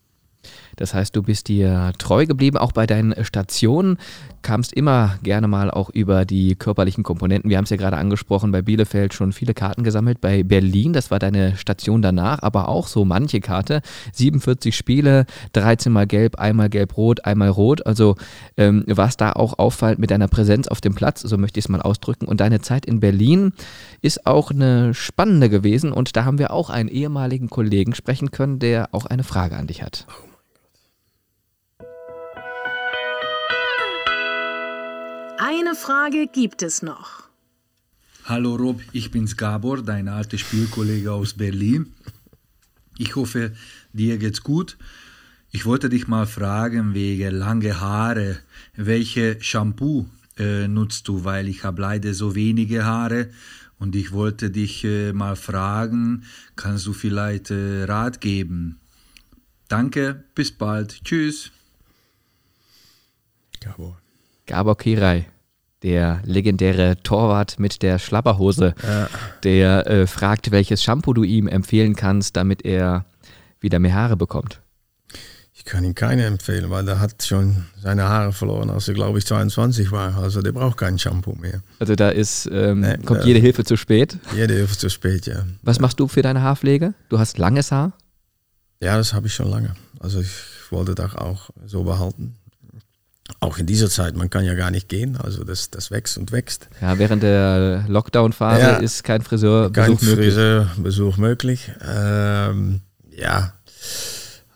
Das heißt, du bist dir treu geblieben, auch bei deinen Stationen, kamst immer gerne mal auch über die körperlichen Komponenten. Wir haben es ja gerade angesprochen, bei Bielefeld schon viele Karten gesammelt, bei Berlin, das war deine Station danach, aber auch so manche Karte, 47 Spiele, 13 mal gelb, einmal gelb-rot, einmal rot, also ähm, war es da auch auffallend mit deiner Präsenz auf dem Platz, so möchte ich es mal ausdrücken. Und deine Zeit in Berlin ist auch eine spannende gewesen und da haben wir auch einen ehemaligen Kollegen sprechen können, der auch eine Frage an dich hat. Eine Frage gibt es noch. Hallo Rob, ich bin's Gabor, dein alter Spielkollege aus Berlin. Ich hoffe, dir geht's gut. Ich wollte dich mal fragen wegen lange Haare. Welche Shampoo äh, nutzt du? Weil ich habe leider so wenige Haare und ich wollte dich äh, mal fragen, kannst du vielleicht äh, Rat geben? Danke, bis bald. Tschüss. Gabor. Gabor Kirai, der legendäre Torwart mit der Schlapperhose, ja. der äh, fragt, welches Shampoo du ihm empfehlen kannst, damit er wieder mehr Haare bekommt? Ich kann ihm keine empfehlen, weil der hat schon seine Haare verloren, als er, glaube ich, 22 war. Also der braucht kein Shampoo mehr. Also da ist, ähm, Nee, kommt äh, jede Hilfe zu spät. Jede Hilfe zu spät, ja. Was machst du für deine Haarpflege? Du hast langes Haar? Ja, das habe ich schon lange. Also ich wollte das auch so behalten. Auch in dieser Zeit, man kann ja gar nicht gehen, also das, das wächst und wächst. Ja, während der Lockdown-Phase Ja. ist kein Friseurbesuch Kein möglich. Friseurbesuch möglich. Ähm, ja,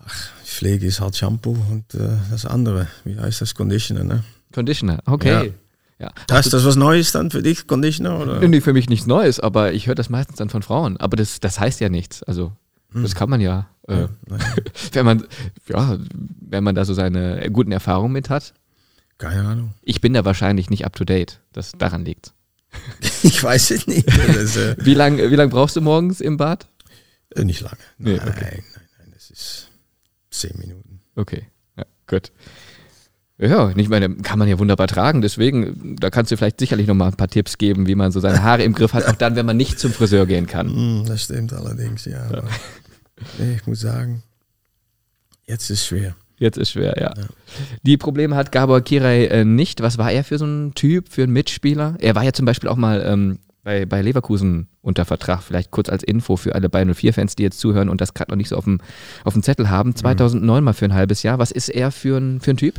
Ach, Pflege ist halt Shampoo und äh, das andere, wie heißt das, Conditioner, ne? Conditioner, okay. Ja. Hast du das was Neues dann für dich, Conditioner? Oder? Nee, für mich nichts Neues, aber ich höre das meistens dann von Frauen. Aber das, das heißt ja nichts. Also, Hm. das kann man ja, äh, wenn man, ja, wenn man da so seine guten Erfahrungen mit hat. Keine Ahnung. Ich bin da wahrscheinlich nicht up to date. Das daran liegt. Ich weiß es nicht. Das, äh, Wie lange wie lang brauchst du morgens im Bad? äh, nicht lange. Nee, nein, okay. nein, nein, das ist zehn Minuten. Okay, ja, gut. Ja, ich meine, kann man ja wunderbar tragen. Deswegen, da kannst du vielleicht sicherlich noch mal ein paar Tipps geben, wie man so seine Haare im Griff hat, auch dann, wenn man nicht zum Friseur gehen kann. Hm, das stimmt allerdings, ja. Nee, ich muss sagen, jetzt ist es schwer. Jetzt ist schwer, ja. Die Probleme hat Gabor Kirai äh, nicht. Was war er für so ein Typ, für einen Mitspieler? Er war ja zum Beispiel auch mal ähm, bei, bei Leverkusen unter Vertrag. Vielleicht kurz als Info für alle Bayern 04-Fans, die jetzt zuhören und das gerade noch nicht so auf dem, auf dem Zettel haben. 2009 mal für ein halbes Jahr. Was ist er für ein, für ein Typ?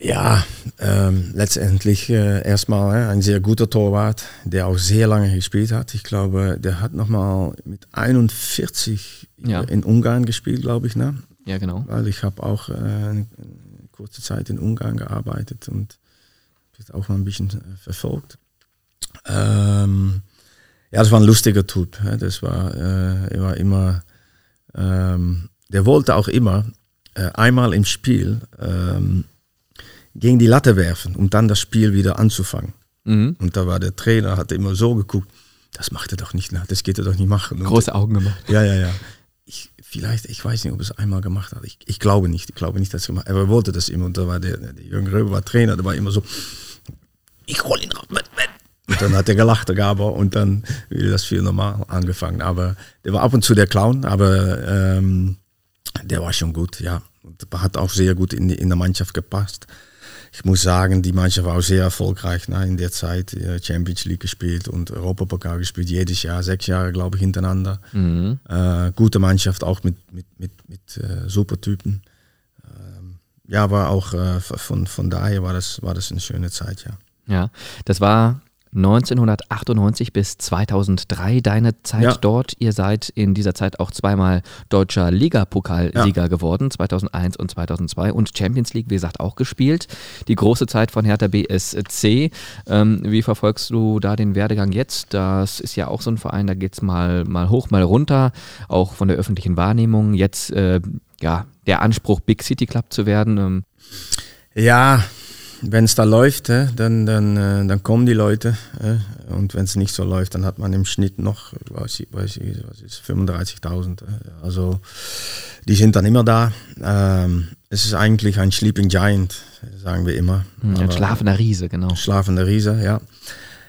Ja, ähm, letztendlich äh, erstmal äh, ein sehr guter Torwart, der auch sehr lange gespielt hat. Ich glaube, der hat nochmal mit 41 Ja. in Ungarn gespielt, glaube ich. Ne? Ja, genau. Weil ich habe auch äh, eine kurze Zeit in Ungarn gearbeitet und das auch mal ein bisschen äh, verfolgt. Ähm, ja, das war ein lustiger Typ. Das war, äh, er war immer, ähm, der wollte auch immer äh, einmal im Spiel ähm, gegen die Latte werfen, um dann das Spiel wieder anzufangen. Mhm. Und da war der Trainer, hat immer so geguckt, das macht er doch nicht, das geht er doch nicht machen. Und Große Augen gemacht. ja, ja, ja. Ich, vielleicht, ich weiß nicht, ob er es einmal gemacht hat. Ich, ich glaube nicht. Ich glaube nicht, dass er gemacht hat. Er wollte das immer. Und da war der, der Jürgen Röber war Trainer, der war immer so, ich hol ihn raus. Und dann hat er gelacht, der Gabor, und dann wieder das viel normal angefangen. Aber der war ab und zu der Clown, aber ähm, der war schon gut, ja. Und hat auch sehr gut in, in der Mannschaft gepasst. Ich muss sagen, die Mannschaft war auch sehr erfolgreich ne, in der Zeit. äh, Champions League gespielt und Europapokal gespielt, jedes Jahr, sechs Jahre, glaube ich, hintereinander. Mhm. Äh, gute Mannschaft, auch mit, mit, mit, mit äh, Supertypen. Ähm, ja, war auch äh, von, von daher war das, war das eine schöne Zeit, ja. Ja, das war 1998 bis 2003 deine Zeit Ja. dort. Ihr seid in dieser Zeit auch zweimal deutscher Ligapokalsieger geworden, 2001 und 2002 und Champions League, wie gesagt, auch gespielt. Die große Zeit von Hertha BSC. Ähm, wie verfolgst du da den Werdegang jetzt? Das ist ja auch so ein Verein, da geht es mal, mal hoch, mal runter, auch von der öffentlichen Wahrnehmung. Jetzt, äh, ja, der Anspruch, Big City Club zu werden. Ähm, Ja, wenn es da läuft, dann, dann, äh, dann kommen die Leute. Und wenn es nicht so läuft, dann hat man im Schnitt noch, weiß ich, weiß ich, was ist 35.000. hä. Also die sind dann immer da. Ähm, es ist eigentlich ein Sleeping Giant, sagen wir immer. ein Aber- schlafender Riese, genau. Schlafende Riese, ja.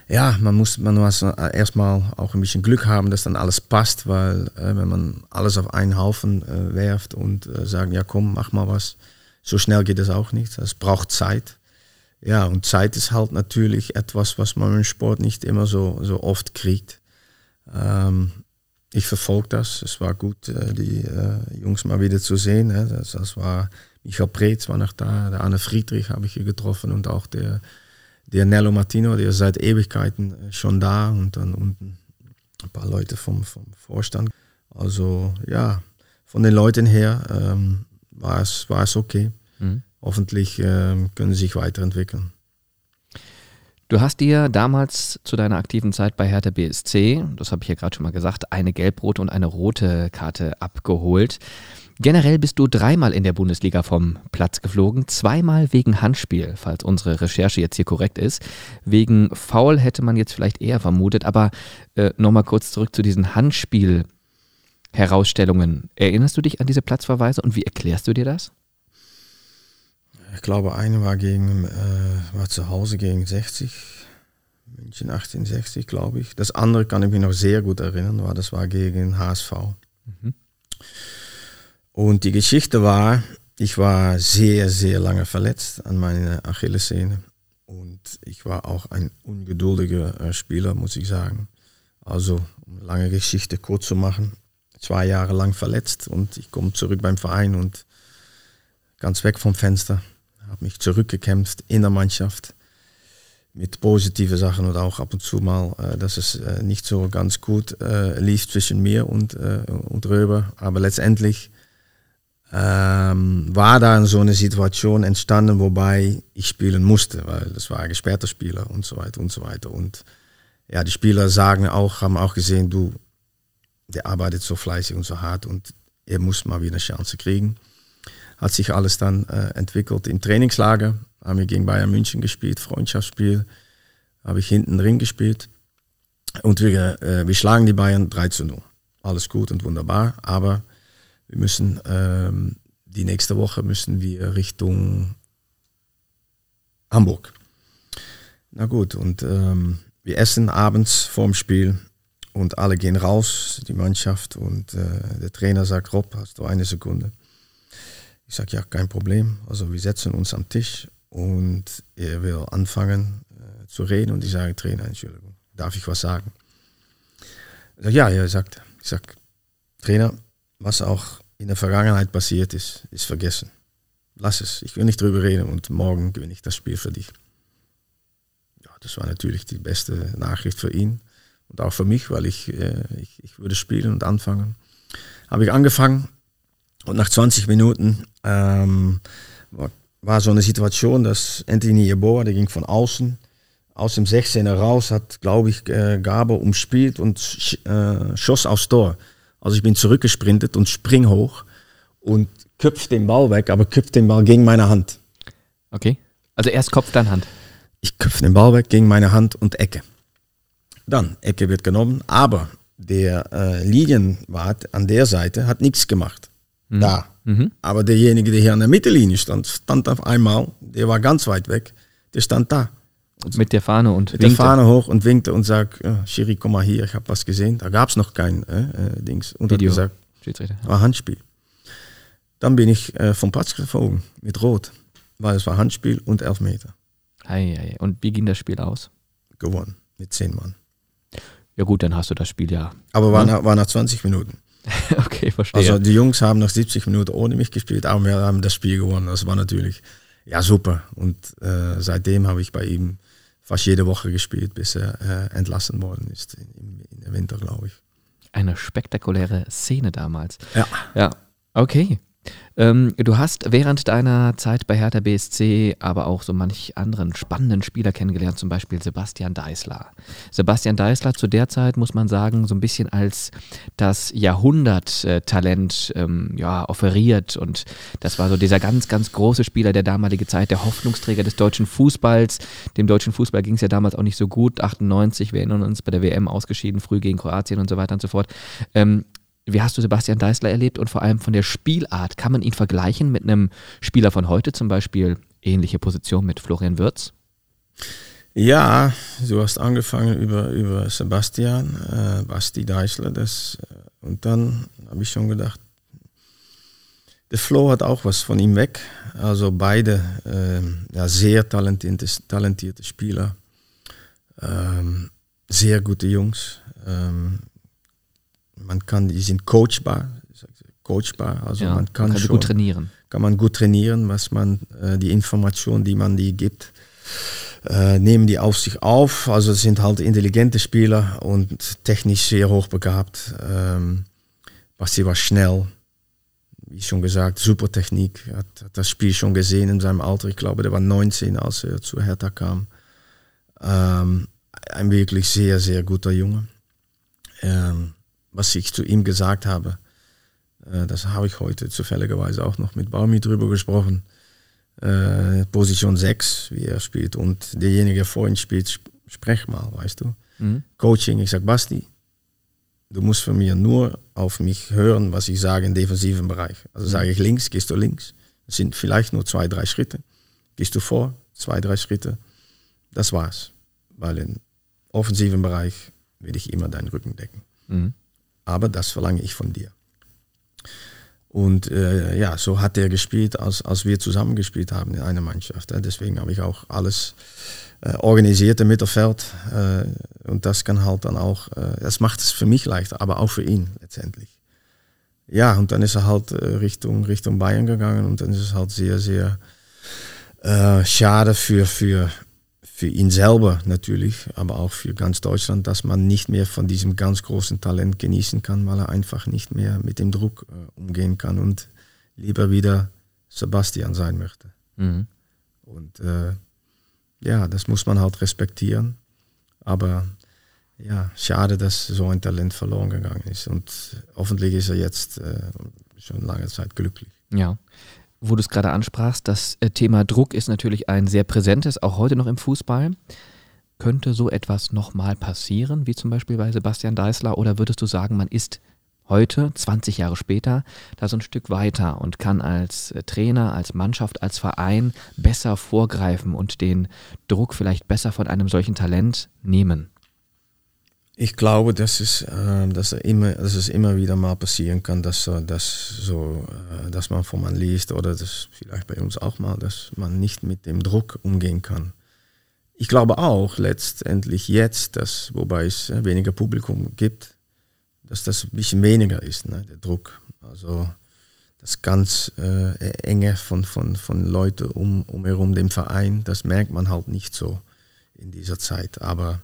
Ja, man muss, man muss erstmal auch ein bisschen Glück haben, dass dann alles passt, weil äh, wenn man alles auf einen Haufen äh, werft und äh, sagen, ja komm, mach mal was, so schnell geht es auch nicht. Es braucht Zeit. Ja, und Zeit ist halt natürlich etwas, was man im Sport nicht immer so, so oft kriegt. Ähm, ich verfolge das. Es war gut, äh, die äh, Jungs mal wieder zu sehen. Hè. Das, das war Michael Preetz war noch da, der Anne Friedrich habe ich hier getroffen und auch der, der Nello Martino, der ist seit Ewigkeiten äh, schon da und dann unten ein paar Leute vom, vom Vorstand. Also ja, von den Leuten her ähm, war, es, war es okay. Mhm. Hoffentlich ähm, können sie sich weiterentwickeln. Du hast dir damals zu deiner aktiven Zeit bei Hertha BSC, das habe ich ja gerade schon mal gesagt, eine gelb-rote und eine rote Karte abgeholt. Generell bist du dreimal in der Bundesliga vom Platz geflogen, zweimal wegen Handspiel, falls unsere Recherche jetzt hier korrekt ist. Wegen Foul hätte man jetzt vielleicht eher vermutet, aber äh, nochmal kurz zurück zu diesen Handspiel-Herausstellungen. Erinnerst du dich an diese Platzverweise und wie erklärst du dir das? Ich glaube, eine war gegen, äh, war zu Hause gegen 60, München 1860, glaube ich. Das andere kann ich mich noch sehr gut erinnern, war das war gegen HSV. Und die Geschichte war, ich war sehr, sehr lange verletzt an meiner Achillessehne. Und ich war auch ein ungeduldiger äh, Spieler, muss ich sagen. Also, um eine lange Geschichte kurz zu machen, zwei Jahre lang verletzt und ich komme zurück beim Verein und ganz weg vom Fenster, habe mich zurückgekämpft in der Mannschaft mit positiven Sachen und auch ab und zu mal, äh, dass es äh, nicht so ganz gut äh, lief zwischen mir und, äh, und Röber. Aber letztendlich ähm, war da so eine Situation entstanden, wobei ich spielen musste, weil das war ein gesperrter Spieler und so weiter und so weiter. Und ja, die Spieler sagen auch, haben auch gesehen, du, der arbeitet so fleißig und so hart und er muss mal wieder eine Chance kriegen. Hat sich alles dann äh, entwickelt im Trainingslager, haben wir gegen Bayern München gespielt, Freundschaftsspiel, habe ich hinten drin gespielt. Und wir, äh, wir schlagen die Bayern 3 zu 0. Alles gut und wunderbar, aber wir müssen ähm, die nächste Woche müssen wir Richtung Hamburg. Na gut, und ähm, wir essen abends vorm Spiel und alle gehen raus, die Mannschaft, und äh, der Trainer sagt, Rob, hast du eine Sekunde? Ich sage, ja, kein Problem. Also wir setzen uns am Tisch und er will anfangen äh, zu reden und ich sage, Trainer, Entschuldigung, darf ich was sagen? Ich sag, ja, er sagt, ich sage, Trainer, was auch in der Vergangenheit passiert ist, ist vergessen. Lass es, ich will nicht drüber reden und morgen gewinne ich das Spiel für dich. Ja, das war natürlich die beste Nachricht für ihn und auch für mich, weil ich, äh, ich, ich würde spielen und anfangen. Habe ich angefangen und nach 20 Minuten ähm, war, so eine Situation, dass Anthony Yeboah, der ging von außen, aus dem 16er raus, hat, glaube ich, äh, Gaber umspielt und sch, äh, schoss aufs Tor. Also ich bin zurückgesprintet und spring hoch und köpf den Ball weg, aber köpf den Ball gegen meine Hand. Okay. Also erst Kopf, dann Hand. Ich köpf den Ball weg gegen meine Hand und Ecke. Dann, Ecke wird genommen, aber der äh, Linienwart an der Seite hat nichts gemacht. Mhm. Da. Mhm. Aber derjenige, der hier an der Mittellinie stand, stand auf einmal, der war ganz weit weg, der stand da. Und mit der Fahne und mit winkte. der Fahne hoch und winkte und sagt, ja, Schiri, komm mal hier, ich habe was gesehen. Da gab es noch kein äh, äh, Dings. Und Video. hat gesagt, war Handspiel. Dann bin ich äh, vom Platz geflogen mit Rot, weil es war Handspiel und Elfmeter. Ei, ei. Und wie ging das Spiel aus? Gewonnen, mit zehn Mann. Ja gut, dann hast du das Spiel ja. Aber war, ne? nach, war nach 20 Minuten. okay, verstehe. Also die Jungs haben nach 70 Minuten ohne mich gespielt, aber wir haben das Spiel gewonnen. Das war natürlich ja super. Und äh, seitdem habe ich bei ihm fast jede Woche gespielt, bis er äh, entlassen worden ist im, der Winter, glaube ich. Eine spektakuläre Szene damals. Ja. Ja, okay. Ähm, du hast während deiner Zeit bei Hertha BSC aber auch so manch anderen spannenden Spieler kennengelernt, zum Beispiel Sebastian Deißler. Sebastian Deißler zu der Zeit, muss man sagen, so ein bisschen als das Jahrhunderttalent ähm, ja, offeriert. Und das war so dieser ganz, ganz große Spieler der damaligen Zeit, der Hoffnungsträger des deutschen Fußballs. Dem deutschen Fußball ging es ja damals auch nicht so gut. 98, wir erinnern uns, bei der WM ausgeschieden, früh gegen Kroatien und so weiter und so fort. Ähm, wie hast du Sebastian Deißler erlebt und vor allem von der Spielart? Kann man ihn vergleichen mit einem Spieler von heute, zum Beispiel ähnliche Position mit Florian Würz? Ja, du hast angefangen über, über Sebastian, äh, Basti Deißler. Das, äh, und dann habe ich schon gedacht, der Flo hat auch was von ihm weg. Also beide äh, ja, sehr talentierte, talentierte Spieler, ähm, sehr gute Jungs. Ähm, man kann, die sind coachbar, coachbar, also ja, man kann, man kann schon, gut trainieren. Kann man gut trainieren, was man, äh, die Information, die man die gibt, äh, nehmen die auf sich auf. Also es sind halt intelligente Spieler und technisch sehr hochbegabt. Ähm, Basti war schnell, wie schon gesagt, super Technik. Hat, hat das Spiel schon gesehen in seinem Alter. Ich glaube, der war 19, als er zu Hertha kam. Ähm, ein wirklich sehr, sehr guter Junge. Ähm, was ich zu ihm gesagt habe, äh, das habe ich heute zufälligerweise auch noch mit Baumi drüber gesprochen. Äh, Position 6, wie er spielt und derjenige, der vor ihm spielt, sprech mal, weißt du. Mhm. Coaching, ich sage, Basti, du musst von mir nur auf mich hören, was ich sage im defensiven Bereich. Also mhm. sage ich links, gehst du links. Das sind vielleicht nur zwei, drei Schritte. Gehst du vor, zwei, drei Schritte. Das war's. Weil im offensiven Bereich will ich immer deinen Rücken decken. Mhm aber das verlange ich von dir. Und äh, ja, so hat er gespielt, als, als wir zusammen gespielt haben in einer Mannschaft. Deswegen habe ich auch alles äh, organisiert im Mittelfeld. Äh, und das kann halt dann auch, äh, das macht es für mich leichter, aber auch für ihn letztendlich. Ja, und dann ist er halt äh, Richtung, Richtung Bayern gegangen und dann ist es halt sehr, sehr äh, schade für, für, für ihn selber natürlich, aber auch für ganz Deutschland, dass man nicht mehr von diesem ganz großen Talent genießen kann, weil er einfach nicht mehr mit dem Druck äh, umgehen kann und lieber wieder Sebastian sein möchte. Mhm. Und äh, ja, das muss man halt respektieren. Aber ja, schade, dass so ein Talent verloren gegangen ist. Und hoffentlich ist er jetzt äh, schon lange Zeit glücklich. Ja wo du es gerade ansprachst, das äh, Thema Druck ist natürlich ein sehr präsentes, auch heute noch im Fußball. Könnte so etwas nochmal passieren, wie zum Beispiel bei Sebastian Deißler, oder würdest du sagen, man ist heute, 20 Jahre später, da so ein Stück weiter und kann als äh, Trainer, als Mannschaft, als Verein besser vorgreifen und den Druck vielleicht besser von einem solchen Talent nehmen? Ich glaube, dass es, äh, dass, er immer, dass es immer wieder mal passieren kann, dass, dass, so, äh, dass man von man liest oder das vielleicht bei uns auch mal, dass man nicht mit dem Druck umgehen kann. Ich glaube auch letztendlich jetzt, dass, wobei es äh, weniger Publikum gibt, dass das ein bisschen weniger ist, ne, der Druck. Also das ganz äh, enge von, von, von Leuten um, umherum dem Verein, das merkt man halt nicht so in dieser Zeit. Aber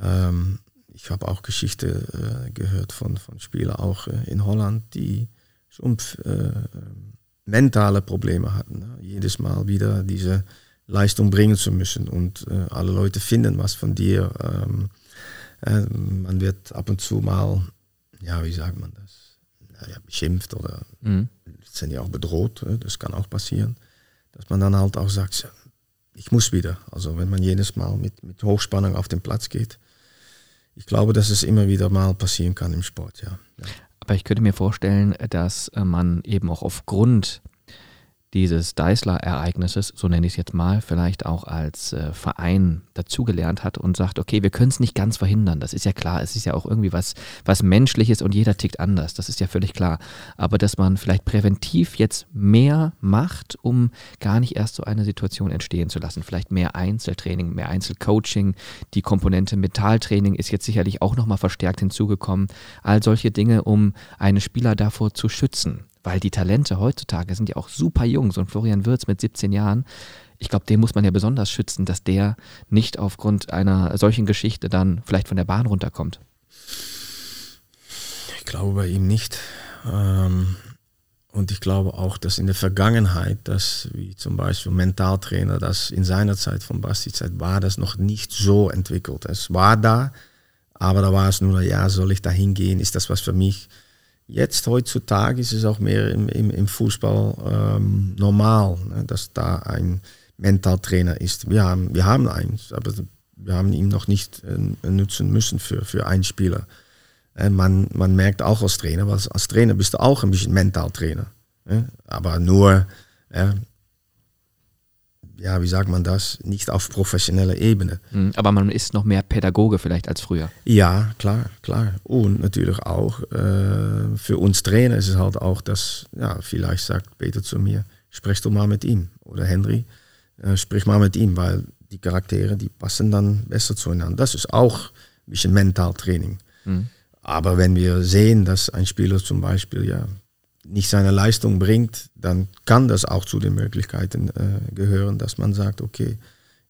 ähm, ich habe auch Geschichte äh, gehört von, von Spielern auch äh, in Holland, die schon äh, mentale Probleme hatten. Ne? Jedes Mal wieder diese Leistung bringen zu müssen und äh, alle Leute finden was von dir. Ähm, äh, man wird ab und zu mal, ja, wie sagt man das, naja, beschimpft oder mhm. sind ja auch bedroht. Das kann auch passieren, dass man dann halt auch sagt, ich muss wieder. Also wenn man jedes Mal mit, mit Hochspannung auf den Platz geht, ich glaube, dass es immer wieder mal passieren kann im Sport, ja. ja. Aber ich könnte mir vorstellen, dass äh, man eben auch aufgrund dieses Deisler-Ereignisses, so nenne ich es jetzt mal, vielleicht auch als äh, Verein dazugelernt hat und sagt, okay, wir können es nicht ganz verhindern. Das ist ja klar, es ist ja auch irgendwie was, was Menschliches und jeder tickt anders. Das ist ja völlig klar. Aber dass man vielleicht präventiv jetzt mehr macht, um gar nicht erst so eine Situation entstehen zu lassen. Vielleicht mehr Einzeltraining, mehr Einzelcoaching. Die Komponente Metalltraining ist jetzt sicherlich auch nochmal verstärkt hinzugekommen. All solche Dinge, um einen Spieler davor zu schützen weil die Talente heutzutage sind ja auch super jung. So ein Florian Wirz mit 17 Jahren, ich glaube, den muss man ja besonders schützen, dass der nicht aufgrund einer solchen Geschichte dann vielleicht von der Bahn runterkommt. Ich glaube bei ihm nicht. Ähm, und ich glaube auch, dass in der Vergangenheit, dass wie zum Beispiel Mentaltrainer, das in seiner Zeit von Basti Zeit war, das noch nicht so entwickelt. Es war da, aber da war es nur, ja, soll ich da hingehen? Ist das was für mich? Jetzt heutzutage ist es auch mehr im, im, im Fußball ähm, normal, ne, dass da ein Mentaltrainer ist. Wir haben, wir haben eins, aber wir haben ihn noch nicht äh, nutzen müssen für, für einen Spieler. Äh, man, man merkt auch als Trainer, weil als Trainer bist du auch ein bisschen Mentaltrainer. Ne? Aber nur, äh, ja, wie sagt man das, nicht auf professioneller Ebene. Hm, aber man ist noch mehr Pädagoge vielleicht als früher. Ja, klar, klar. Und natürlich auch äh, für uns Trainer ist es halt auch, dass, ja, vielleicht sagt Peter zu mir, sprich du mal mit ihm. Oder Henry, äh, sprich mal mit ihm, weil die Charaktere, die passen dann besser zueinander. Das ist auch ein bisschen Mentaltraining. Mhm. Aber wenn wir sehen, dass ein Spieler zum Beispiel, ja, nicht seine Leistung bringt, dann kann das auch zu den Möglichkeiten äh, gehören, dass man sagt, okay,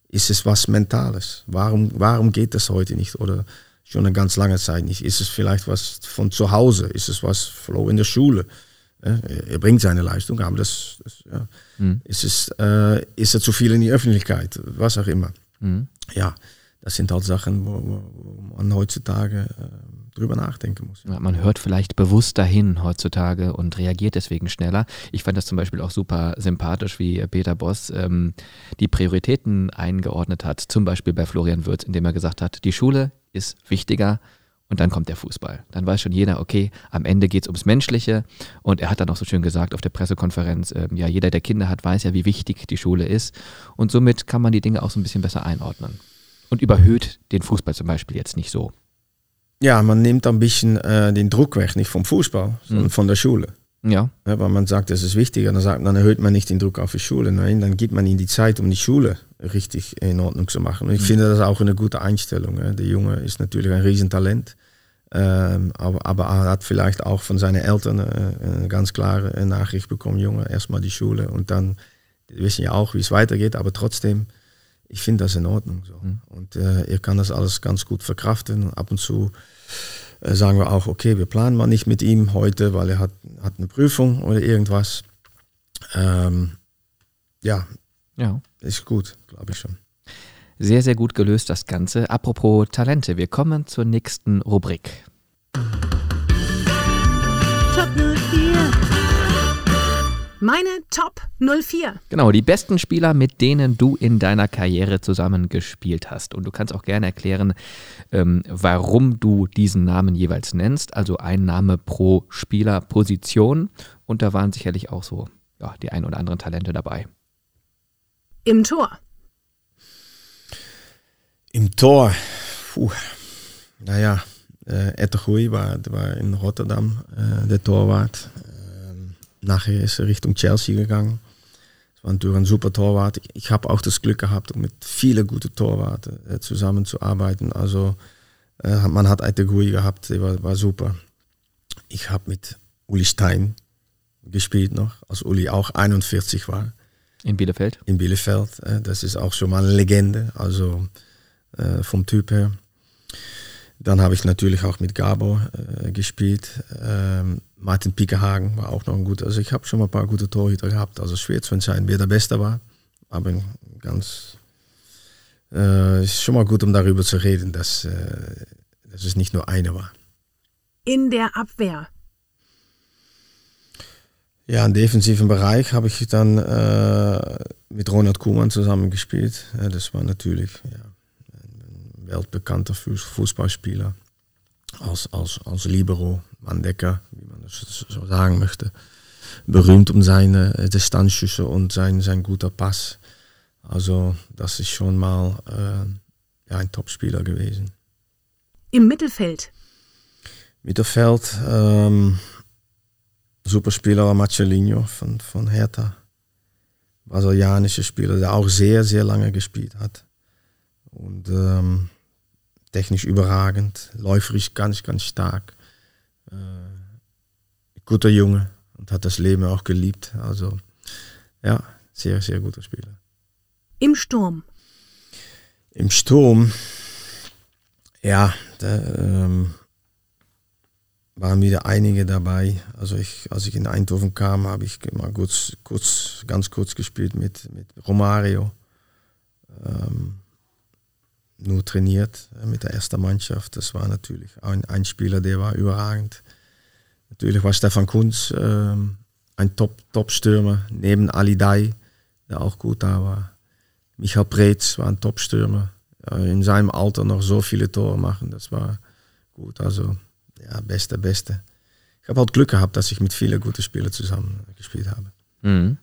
ist es was Mentales? Warum, warum geht das heute nicht oder schon eine ganz lange Zeit nicht? Ist es vielleicht was von zu Hause? Ist es was Flow in der Schule? Ja, er bringt seine Leistung, aber das, das ja, mhm. ist, es, äh, ist er zu viel in die Öffentlichkeit? Was auch immer. Mhm. Ja, das sind halt Sachen, wo, wo man heutzutage äh, drüber nachdenken muss. Man hört vielleicht bewusst dahin heutzutage und reagiert deswegen schneller. Ich fand das zum Beispiel auch super sympathisch, wie Peter Boss ähm, die Prioritäten eingeordnet hat, zum Beispiel bei Florian Würz, indem er gesagt hat, die Schule ist wichtiger und dann kommt der Fußball. Dann weiß schon jeder, okay, am Ende geht es ums Menschliche. Und er hat dann auch so schön gesagt auf der Pressekonferenz, äh, ja, jeder, der Kinder hat, weiß ja, wie wichtig die Schule ist. Und somit kann man die Dinge auch so ein bisschen besser einordnen. Und überhöht den Fußball zum Beispiel jetzt nicht so. Ja, man nimmt ein bisschen äh, den Druck weg, nicht vom Fußball, sondern mhm. von der Schule. Ja. ja. Weil man sagt, das ist wichtiger, dann, sagt, dann erhöht man nicht den Druck auf die Schule. Nein, dann gibt man ihnen die Zeit, um die Schule richtig in Ordnung zu machen. Und ich mhm. finde das auch eine gute Einstellung. Ja. Der Junge ist natürlich ein Riesentalent, ähm, aber, aber er hat vielleicht auch von seinen Eltern äh, eine ganz klare Nachricht bekommen, Junge, erstmal die Schule und dann, die wissen ja auch, wie es weitergeht, aber trotzdem, ich finde das in Ordnung. So. Mhm. Und äh, er kann das alles ganz gut verkraften. Ab und zu äh, sagen wir auch, okay, wir planen mal nicht mit ihm heute, weil er hat, hat eine Prüfung oder irgendwas. Ähm, ja, ja, ist gut, glaube ich schon. Sehr, sehr gut gelöst das Ganze. Apropos Talente, wir kommen zur nächsten Rubrik. Top 04. Meine Top 04. Genau, die besten Spieler, mit denen du in deiner Karriere zusammen gespielt hast. Und du kannst auch gerne erklären, ähm, warum du diesen Namen jeweils nennst. Also ein Name pro Spielerposition. Und da waren sicherlich auch so ja, die ein oder anderen Talente dabei. Im Tor. Im Tor. Puh. Naja, äh, Ettergoei war, war in Rotterdam äh, der Torwart. Nachher ist er Richtung Chelsea gegangen. Es war natürlich ein super Torwart. Ich, habe auch das Glück gehabt, mit vielen guten Torwarten äh, zusammenzuarbeiten. Also äh, man hat Aitegui gehabt, der war, war super. Ich habe mit Uli Stein gespielt noch, als Uli auch 41 war. In Bielefeld? In Bielefeld. Äh, das ist auch schon mal eine Legende, also äh, vom Typ her. Dann habe ich natürlich auch mit Gabo äh, gespielt. Ähm, Martin Piekehagen war auch noch ein guter. Also ich habe schon mal ein paar gute Torhüter gehabt. Also schwer zu entscheiden, wer der Beste war. Aber ganz äh, ist schon mal gut, um darüber zu reden, dass, äh, dass es nicht nur eine war. In der Abwehr. Ja, im defensiven Bereich habe ich dann äh, mit Ronald Kuhlmann zusammen gespielt. Ja, das war natürlich ja, weltbekannter Fußballspieler als, als, als Libero, Mandecker, wie man das so sagen möchte. Berühmt um seine äh, Distanzschüsse und sein, sein guter Pass. Also das ist schon mal äh, ja, ein Topspieler gewesen. Im Mittelfeld? Mittelfeld, ähm, Superspieler Marcelinho von, von Hertha. Brasilianischer Spieler, der auch sehr, sehr lange gespielt hat. Und ähm, technisch überragend, läuferisch ganz, ganz stark. Äh, guter Junge und hat das Leben auch geliebt. Also ja, sehr, sehr guter Spieler. Im Sturm. Im Sturm, ja, da ähm, waren wieder einige dabei. Also ich, als ich in Eindhoven kam, habe ich mal kurz, kurz, ganz kurz gespielt mit, mit Romario. Ähm, nur trainiert äh, mit der ersten Mannschaft. Das war natürlich ein, ein Spieler, der war überragend. Natürlich war Stefan Kunz ähm, ein Top-Stürmer, Top neben Ali Dai, der auch gut da war. Michael Preetz war ein Top-Stürmer. Äh, in seinem Alter noch so viele Tore machen, das war gut. Also, ja, beste, beste. Ich habe halt Glück gehabt, dass ich mit vielen guten Spielern zusammen gespielt habe. Mhm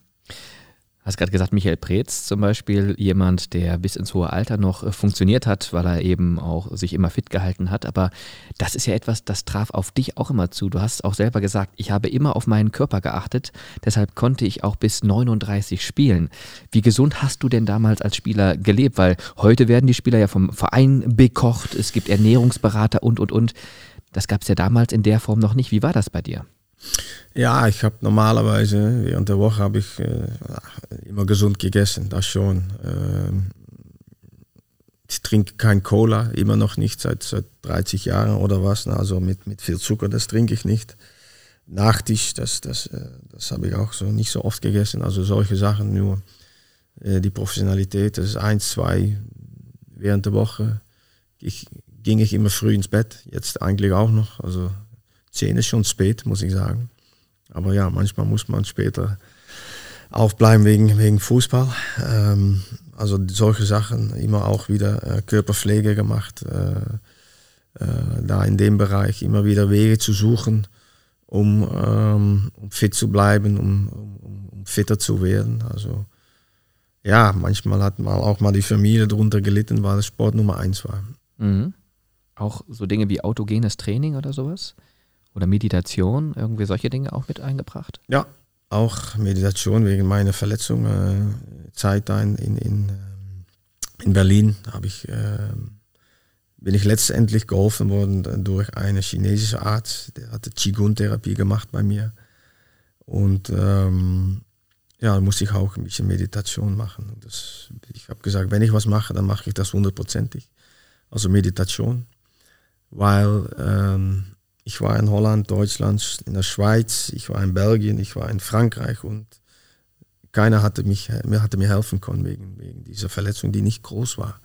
hast gerade gesagt, Michael Preetz zum Beispiel, jemand, der bis ins hohe Alter noch äh, funktioniert hat, weil er eben auch sich immer fit gehalten hat. Aber das ist ja etwas, das traf auf dich auch immer zu. Du hast auch selber gesagt, ich habe immer auf meinen Körper geachtet, deshalb konnte ich auch bis 39 spielen. Wie gesund hast du denn damals als Spieler gelebt? Weil heute werden die Spieler ja vom Verein bekocht, es gibt Ernährungsberater und, und, und. Das gab es ja damals in der Form noch nicht. Wie war das bei dir? Ja, ich habe normalerweise während der Woche habe ich äh, immer gesund gegessen, das schon. Ähm, ich trinke kein Cola, immer noch nicht seit, seit 30 Jahren oder was. Also mit, mit viel Zucker, das trinke ich nicht. Nachtisch, das, das, äh, das habe ich auch so nicht so oft gegessen. Also solche Sachen, nur die Professionalität, das ist eins, zwei während der Woche. Ich, ging ich immer früh ins Bett, jetzt eigentlich auch noch. Also 10 ist schon spät, muss ich sagen. Aber ja, manchmal muss man später aufbleiben wegen, wegen Fußball. Ähm, also solche Sachen, immer auch wieder äh, Körperpflege gemacht. Äh, äh, da in dem Bereich immer wieder Wege zu suchen, um, ähm, um fit zu bleiben, um, um, um, fitter zu werden. Also ja, manchmal hat mal auch mal die Familie darunter gelitten, weil es Sport Nummer eins war. Mhm. auch so Dinge wie autogenes Training oder sowas? Oder Meditation, irgendwie solche Dinge auch mit eingebracht? Ja, auch Meditation wegen meiner Verletzung. Äh, Zeit in, in, ähm, in Berlin habe ich, äh, bin ich letztendlich geholfen worden durch einen chinesischen Arzt. Der hatte Qigong-Therapie gemacht bei mir. Und ähm, ja, musste ich auch ein bisschen Meditation machen. Das, ich habe gesagt, wenn ich was mache, dann mache ich das hundertprozentig. Also Meditation. Weil ähm, ich war in Holland, Deutschland, in der Schweiz, ich war in Belgien, ich war in Frankreich und keiner hatte, mich, mir, hatte mir helfen können wegen, wegen dieser Verletzung, die nicht groß war.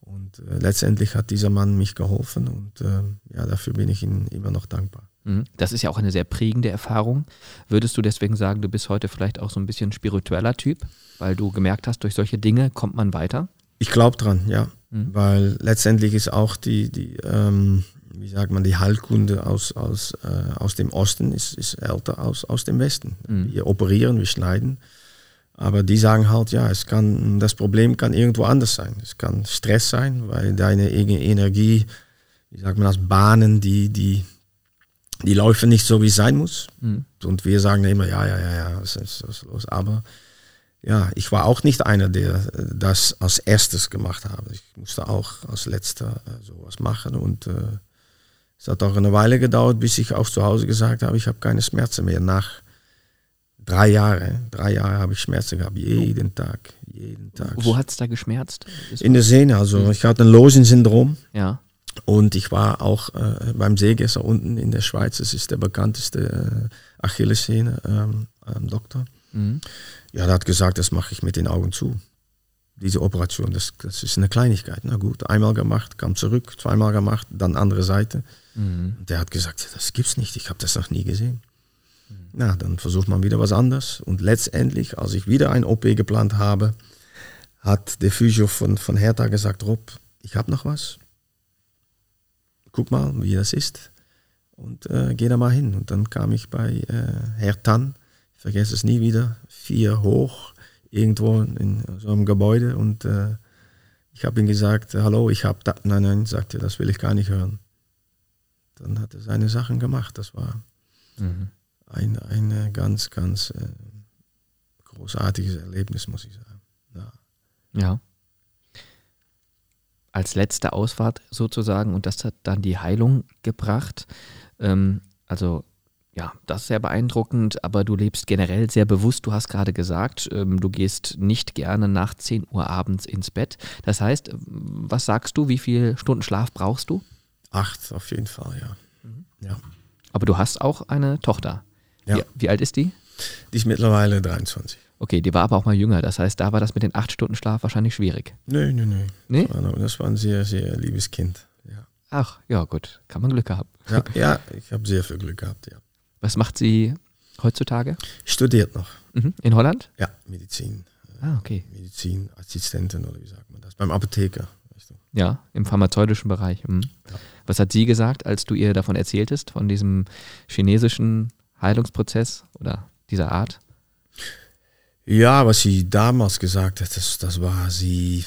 Und äh, letztendlich hat dieser Mann mich geholfen und äh, ja, dafür bin ich ihm immer noch dankbar. Mhm. Das ist ja auch eine sehr prägende Erfahrung. Würdest du deswegen sagen, du bist heute vielleicht auch so ein bisschen spiritueller Typ, weil du gemerkt hast, durch solche Dinge kommt man weiter? Ich glaube dran, ja. Mhm. Weil letztendlich ist auch die, die ähm, wie sagt man, die Heilkunde aus, aus, äh, aus dem Osten ist, ist älter als aus dem Westen. Mhm. Wir operieren, wir schneiden. Aber die sagen halt, ja, es kann, das Problem kann irgendwo anders sein. Es kann Stress sein, weil deine Energie, wie sagt man das, Bahnen, die, die, die laufen nicht so, wie es sein muss. Mhm. Und wir sagen immer, ja, ja, ja, ja, was ist, was ist los? Aber ja, ich war auch nicht einer, der das als erstes gemacht habe. Ich musste auch als letzter äh, sowas machen und äh, es hat auch eine Weile gedauert, bis ich auch zu Hause gesagt habe, ich habe keine Schmerzen mehr. Nach drei Jahren, drei Jahre habe ich Schmerzen gehabt, jeden Tag, jeden Tag. Wo hat es da geschmerzt? In der Sehne, also mhm. ich hatte ein Losen-Syndrom. Ja. Und ich war auch äh, beim Seegesser unten in der Schweiz, das ist der bekannteste äh, Achillessehne, ähm, ähm, Doktor. Mhm. Ja, der hat gesagt, das mache ich mit den Augen zu. Diese Operation, das, das ist eine Kleinigkeit. Na gut, einmal gemacht, kam zurück, zweimal gemacht, dann andere Seite. Mhm. Der hat gesagt, das gibt's nicht, ich habe das noch nie gesehen. Mhm. Na, dann versucht man wieder was anderes. Und letztendlich, als ich wieder ein OP geplant habe, hat der Physio von, von Hertha gesagt, Rob, ich habe noch was. Guck mal, wie das ist. Und äh, geh da mal hin. Und dann kam ich bei äh, Herr Tan, ich vergesse es nie wieder, vier hoch, irgendwo in so einem Gebäude. Und äh, ich habe ihm gesagt, hallo, ich habe da. Nein, nein, sagte, das will ich gar nicht hören dann hat er seine Sachen gemacht. Das war mhm. ein, ein ganz, ganz äh, großartiges Erlebnis, muss ich sagen. Ja. ja. Als letzte Ausfahrt sozusagen und das hat dann die Heilung gebracht. Ähm, also ja, das ist sehr beeindruckend, aber du lebst generell sehr bewusst. Du hast gerade gesagt, ähm, du gehst nicht gerne nach 10 Uhr abends ins Bett. Das heißt, was sagst du, wie viele Stunden Schlaf brauchst du? Acht auf jeden Fall, ja. Mhm. ja. Aber du hast auch eine Tochter. Ja. Wie, wie, alt ist die? Die ist mittlerweile 23. Okay, die war aber auch mal jünger. Das heißt, da war das mit den acht Stunden Schlaf wahrscheinlich schwierig. Nö, nö, nö. Nee? Das war, ein sehr, sehr liebes Kind. Ja. Ach, ja, gut. Kann man Glück haben. Ja, ja ich habe sehr viel Glück gehabt, ja. Was macht sie heutzutage? Studiert noch. Mhm. In Holland? Ja, Medizin. Ah, okay. Medizinassistentin oder wie sagt man das? Beim Apotheker. Ja, im pharmazeutischen Bereich. Mhm. Ja. Was hat sie gesagt, als du ihr davon erzähltest, von diesem chinesischen Heilungsprozess oder dieser Art? Ja, was sie damals gesagt hat, das, das war sie,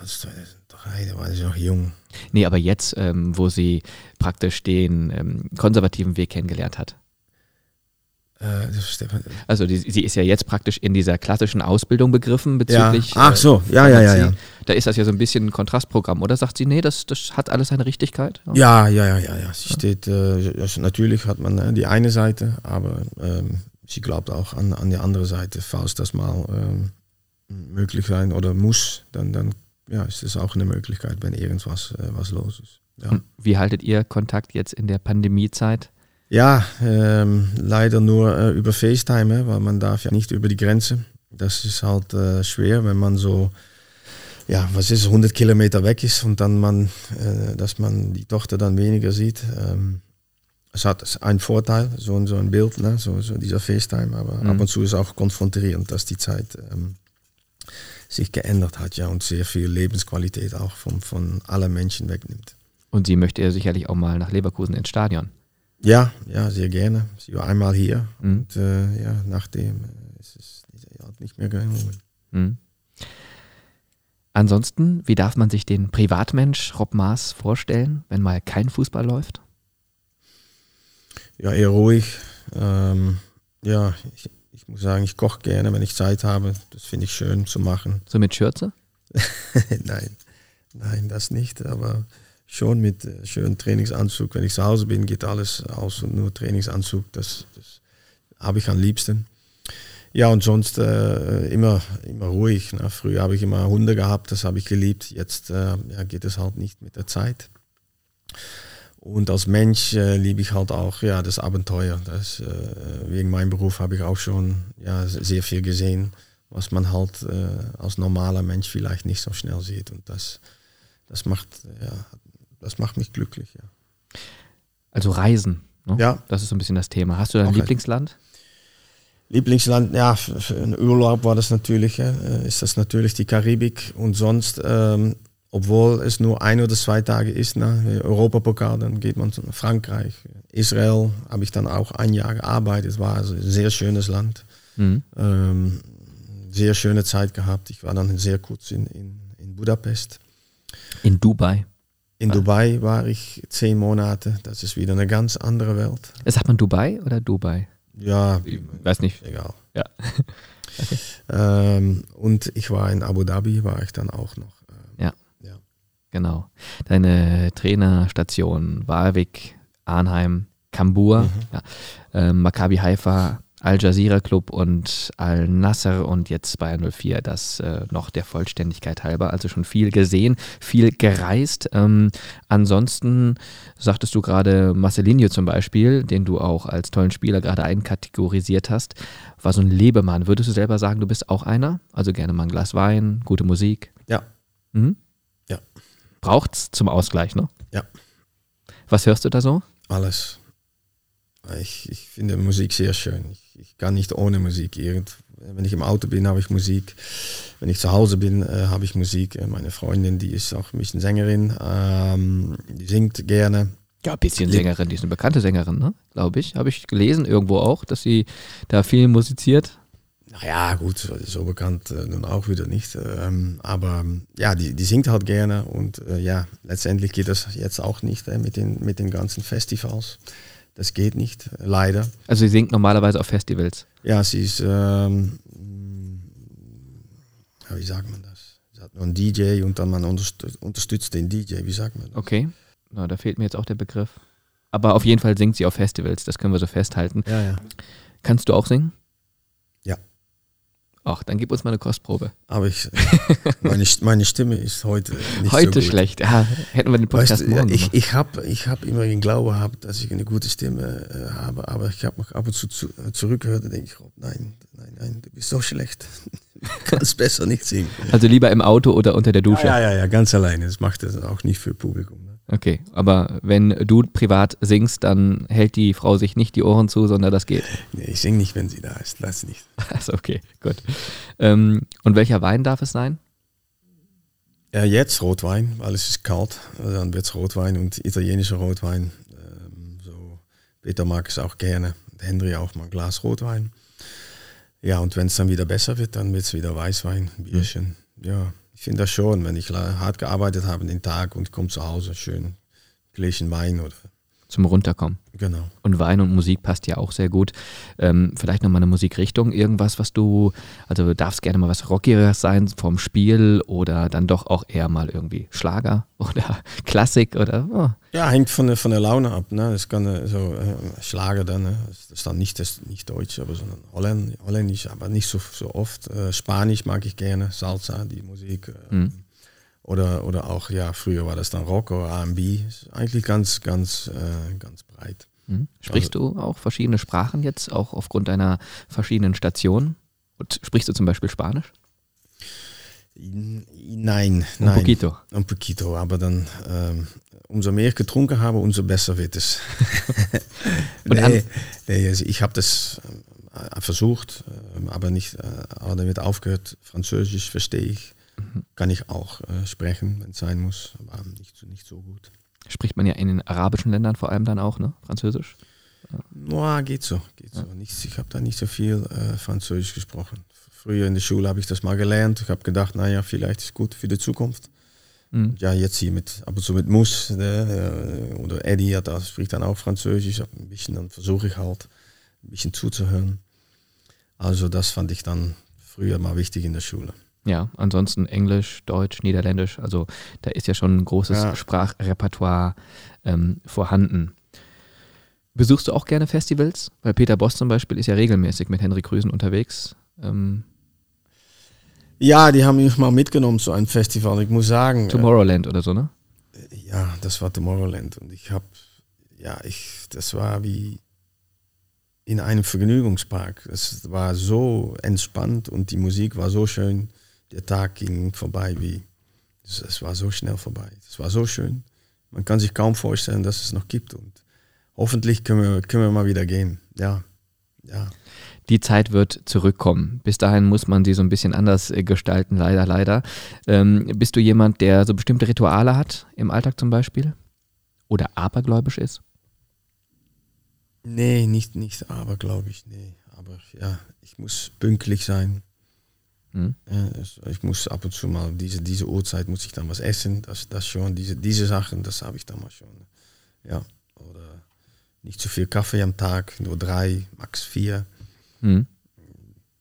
das, da war sie noch jung. Nee, aber jetzt, ähm, wo sie praktisch den ähm, konservativen Weg kennengelernt hat. Äh, also die, sie ist ja jetzt praktisch in dieser klassischen Ausbildung begriffen bezüglich. Ja. Ach so, ja, ja, ja, ja. Da ist das ja so ein bisschen ein Kontrastprogramm, oder sagt sie, nee, das, das hat alles seine Richtigkeit? Ja, ja, ja, ja, ja. Sie steht, äh, natürlich hat man äh, die eine Seite, aber ähm, sie glaubt auch an, an die andere Seite, falls das mal ähm, möglich sein oder muss, dann, dann ja, ist es auch eine Möglichkeit, wenn irgendwas äh, was los ist. Ja. Wie haltet ihr Kontakt jetzt in der Pandemiezeit? Ja, ähm, leider nur äh, über FaceTime, weil man darf ja nicht über die Grenze. Das ist halt äh, schwer, wenn man so, ja, was ist, 100 Kilometer weg ist und dann man, äh, dass man die Tochter dann weniger sieht. Ähm, es hat einen Vorteil, so, so ein Bild, ne? so, so dieser FaceTime, aber mhm. ab und zu ist auch konfrontierend, dass die Zeit ähm, sich geändert hat, ja, und sehr viel Lebensqualität auch von, von allen Menschen wegnimmt. Und sie möchte ja sicherlich auch mal nach Leverkusen ins Stadion. Ja, ja, sehr gerne. Sie war einmal hier mhm. und äh, ja, nachdem äh, ist es nicht mehr gelungen. Mhm. Ansonsten, wie darf man sich den Privatmensch Rob Maas vorstellen, wenn mal kein Fußball läuft? Ja, eher ruhig. Ähm, ja, ich, ich, muss sagen, ich koche gerne, wenn ich Zeit habe. Das finde ich schön zu machen. So mit Schürze? nein, nein, das nicht. Aber schon mit äh, schönem Trainingsanzug. Wenn ich zu Hause bin, geht alles aus und nur Trainingsanzug. Das, das habe ich am liebsten. Ja, und sonst äh, immer, immer ruhig. Ne? Früher habe ich immer Hunde gehabt, das habe ich geliebt. Jetzt äh, ja, geht es halt nicht mit der Zeit. Und als Mensch äh, liebe ich halt auch ja, das Abenteuer. Das, äh, wegen meinem Beruf habe ich auch schon ja, sehr viel gesehen, was man halt äh, als normaler Mensch vielleicht nicht so schnell sieht. Und das, das, macht, ja, das macht mich glücklich. Ja. Also Reisen, ne? ja. das ist so ein bisschen das Thema. Hast du dein Lieblingsland? Lieblingsland, ja, für einen Urlaub war das natürlich, äh, ist das natürlich die Karibik und sonst, ähm, obwohl es nur ein oder zwei Tage ist, ne, Europapokal, dann geht man zu Frankreich, Israel, habe ich dann auch ein Jahr gearbeitet, war also ein sehr schönes Land, mhm. ähm, sehr schöne Zeit gehabt. Ich war dann sehr kurz in, in, in Budapest. In Dubai? In Dubai war ich zehn Monate, das ist wieder eine ganz andere Welt. Sagt man Dubai oder Dubai? Ja, ich weiß nicht. Egal. Ja. okay. ähm, und ich war in Abu Dhabi, war ich dann auch noch. Ähm, ja. ja. Genau. Deine Trainerstation Warwick, Arnheim, Kambur, mhm. ja. ähm, Maccabi Haifa, Al Jazeera Club und Al Nasser und jetzt Bayern 04, das äh, noch der Vollständigkeit halber. Also schon viel gesehen, viel gereist. Ähm, ansonsten sagtest du gerade Marcelinho zum Beispiel, den du auch als tollen Spieler gerade einkategorisiert hast, war so ein Lebemann. Würdest du selber sagen, du bist auch einer? Also gerne mal ein Glas Wein, gute Musik? Ja. Mhm? Ja. Braucht's zum Ausgleich, ne? Ja. Was hörst du da so? Alles. Ich, ich finde Musik sehr schön. Ich, ich kann nicht ohne Musik. Irgend, wenn ich im Auto bin, habe ich Musik. Wenn ich zu Hause bin, äh, habe ich Musik. Äh, meine Freundin, die ist auch ein bisschen Sängerin, ähm, die singt gerne. Ja, ein bisschen Sängerin, die ist eine bekannte Sängerin, ne? glaube ich. Habe ich gelesen irgendwo auch, dass sie da viel musiziert. Naja, gut, so bekannt äh, nun auch wieder nicht. Ähm, aber ja, die, die singt halt gerne und äh, ja, letztendlich geht das jetzt auch nicht äh, mit, den, mit den ganzen Festivals. Das geht nicht, leider. Also sie singt normalerweise auf Festivals? Ja, sie ist, ähm, wie sagt man das? Sie hat nur einen DJ und dann man unterstützt den DJ, wie sagt man das? Okay, Na, da fehlt mir jetzt auch der Begriff. Aber auf jeden Fall singt sie auf Festivals, das können wir so festhalten. Ja, ja. Kannst du auch singen? Ach, dann gib uns mal eine Kostprobe. Aber ich, meine, meine Stimme ist heute nicht Heute so schlecht. Ja, hätten wir den Podcast weißt, morgen Ich, ich habe ich hab immer den Glauben gehabt, dass ich eine gute Stimme äh, habe, aber ich habe mich ab und zu, zu äh, zurückgehört und denke ich, oh, nein, nein, nein, du bist so schlecht. Du kannst besser nicht singen. Also lieber im Auto oder unter der Dusche? Ja, ja, ja, ganz alleine. Das macht das auch nicht für Publikum. Okay, aber wenn du privat singst, dann hält die Frau sich nicht die Ohren zu, sondern das geht. Nee, ich singe nicht, wenn sie da ist. Lass nicht. Also okay, gut. Ähm, und welcher Wein darf es sein? Ja, jetzt Rotwein, weil es ist kalt. Dann wird es Rotwein und italienischer Rotwein. Ähm, so, Peter mag es auch gerne. Henry auch mal ein Glas Rotwein. Ja, und wenn es dann wieder besser wird, dann wird es wieder Weißwein, Bierchen. Mhm. Ja, ich finde das schon, wenn ich hart gearbeitet habe den Tag und komme zu Hause, schön Gläschen Wein oder. Zum Runterkommen. Genau. Und Wein und Musik passt ja auch sehr gut. Ähm, vielleicht nochmal eine Musikrichtung, irgendwas, was du, also darfst gerne mal was Rockigeres sein vom Spiel oder dann doch auch eher mal irgendwie Schlager oder Klassik oder. Oh. Ja, hängt von der, von der Laune ab. Ne? Das kann so äh, Schlager dann, ne? das ist dann nicht, das, nicht Deutsch, aber sondern Holländ, Holländisch, aber nicht so, so oft. Äh, Spanisch mag ich gerne, Salsa, die Musik. Äh, mhm. Oder, oder auch, ja, früher war das dann Rock oder RB. Eigentlich ganz, ganz, äh, ganz breit. Mhm. Sprichst also, du auch verschiedene Sprachen jetzt, auch aufgrund deiner verschiedenen Stationen? Und sprichst du zum Beispiel Spanisch? Nein, Un nein. poquito. Un poquito, aber dann ähm, umso mehr ich getrunken habe, umso besser wird es. nee, nee, also ich habe das äh, versucht, äh, aber nicht, äh, aber damit aufgehört. Französisch verstehe ich kann ich auch äh, sprechen, wenn es sein muss, aber nicht, nicht so gut. Spricht man ja in den arabischen Ländern vor allem dann auch, ne? Französisch? Ja, geht so. Geht so. Nichts, ich habe da nicht so viel äh, Französisch gesprochen. früher in der Schule habe ich das mal gelernt. Ich habe gedacht, naja, vielleicht ist gut für die Zukunft. Mhm. Ja, jetzt hier mit, ab und zu mit Mus ne, oder Eddie, da spricht dann auch Französisch. Ein bisschen, dann versuche ich halt ein bisschen zuzuhören. Also das fand ich dann früher mal wichtig in der Schule. Ja, ansonsten Englisch, Deutsch, Niederländisch, also da ist ja schon ein großes ja. Sprachrepertoire ähm, vorhanden. Besuchst du auch gerne Festivals? Weil Peter Boss zum Beispiel ist ja regelmäßig mit Henrik Rüsen unterwegs. Ähm ja, die haben mich mal mitgenommen zu einem Festival. Ich muss sagen. Äh, Tomorrowland äh, oder so, ne? Ja, das war Tomorrowland. Und ich habe, ja, ich, das war wie in einem Vergnügungspark. Es war so entspannt und die Musik war so schön. Der Tag ging vorbei wie, es war so schnell vorbei. Es war so schön. Man kann sich kaum vorstellen, dass es noch gibt. Und hoffentlich können wir, können wir mal wieder gehen. Ja, ja. Die Zeit wird zurückkommen. Bis dahin muss man sie so ein bisschen anders äh, gestalten, leider, leider. Ähm, bist du jemand, der so bestimmte Rituale hat, im Alltag zum Beispiel? Oder abergläubisch ist? Nee, nicht, nicht abergläubisch, nee. Aber ja, ich muss pünktlich sein. Hm. ich muss ab und zu mal, diese, diese Uhrzeit muss ich dann was essen. Das, das schon, diese, diese Sachen, das habe ich dann mal schon. Ja, oder nicht zu viel Kaffee am Tag, nur drei, max vier. Mhm.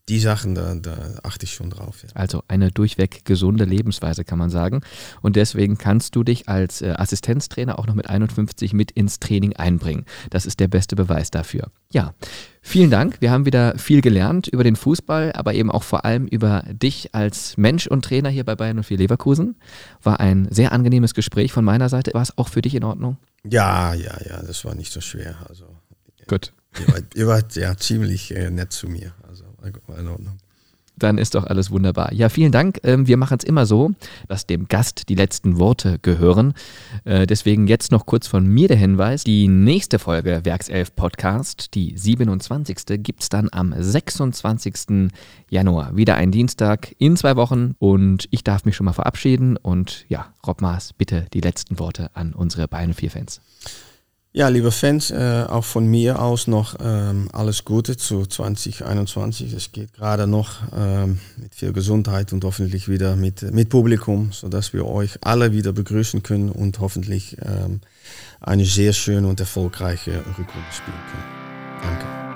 Die Sachen, da, da, achte ich schon drauf. Ja. Also eine durchweg gesunde Lebensweise, kann man sagen. Und deswegen kannst du dich als äh, Assistenztrainer auch noch mit 51 mit ins Training einbringen. Das ist der beste Beweis dafür. Ja, vielen Dank. Wir haben wieder viel gelernt über den Fußball, aber eben auch vor allem über dich als Mensch und Trainer hier bei Bayern 04 Leverkusen. War ein sehr angenehmes Gespräch von meiner Seite. War es auch für dich in Ordnung? Ja, ja, ja, das war nicht so schwer. Also, Gut. Ihr wart, ihr wart ja ziemlich äh, nett zu mir. Also in Ordnung. Dann ist doch alles wunderbar. Ja, vielen Dank. Ähm, wir machen es immer so, dass dem Gast die letzten Worte gehören. Äh, deswegen jetzt noch kurz von mir der Hinweis. Die nächste Folge Werkself Podcast, die 27. gibt es dann am 26. Januar. Wieder ein Dienstag in zwei Wochen. Und ich darf mich schon mal verabschieden. Und ja, Rob Maas, bitte die letzten Worte an unsere Bayern 4 Fans. Ja, liebe Fans, äh, auch von mir aus noch ähm, alles Gute zu 2021. Es geht gerade noch ähm, mit viel Gesundheit und hoffentlich wieder mit, mit Publikum, sodass wir euch alle wieder begrüßen können und hoffentlich ähm, eine sehr schöne und erfolgreiche Rückrunde spielen können. Danke.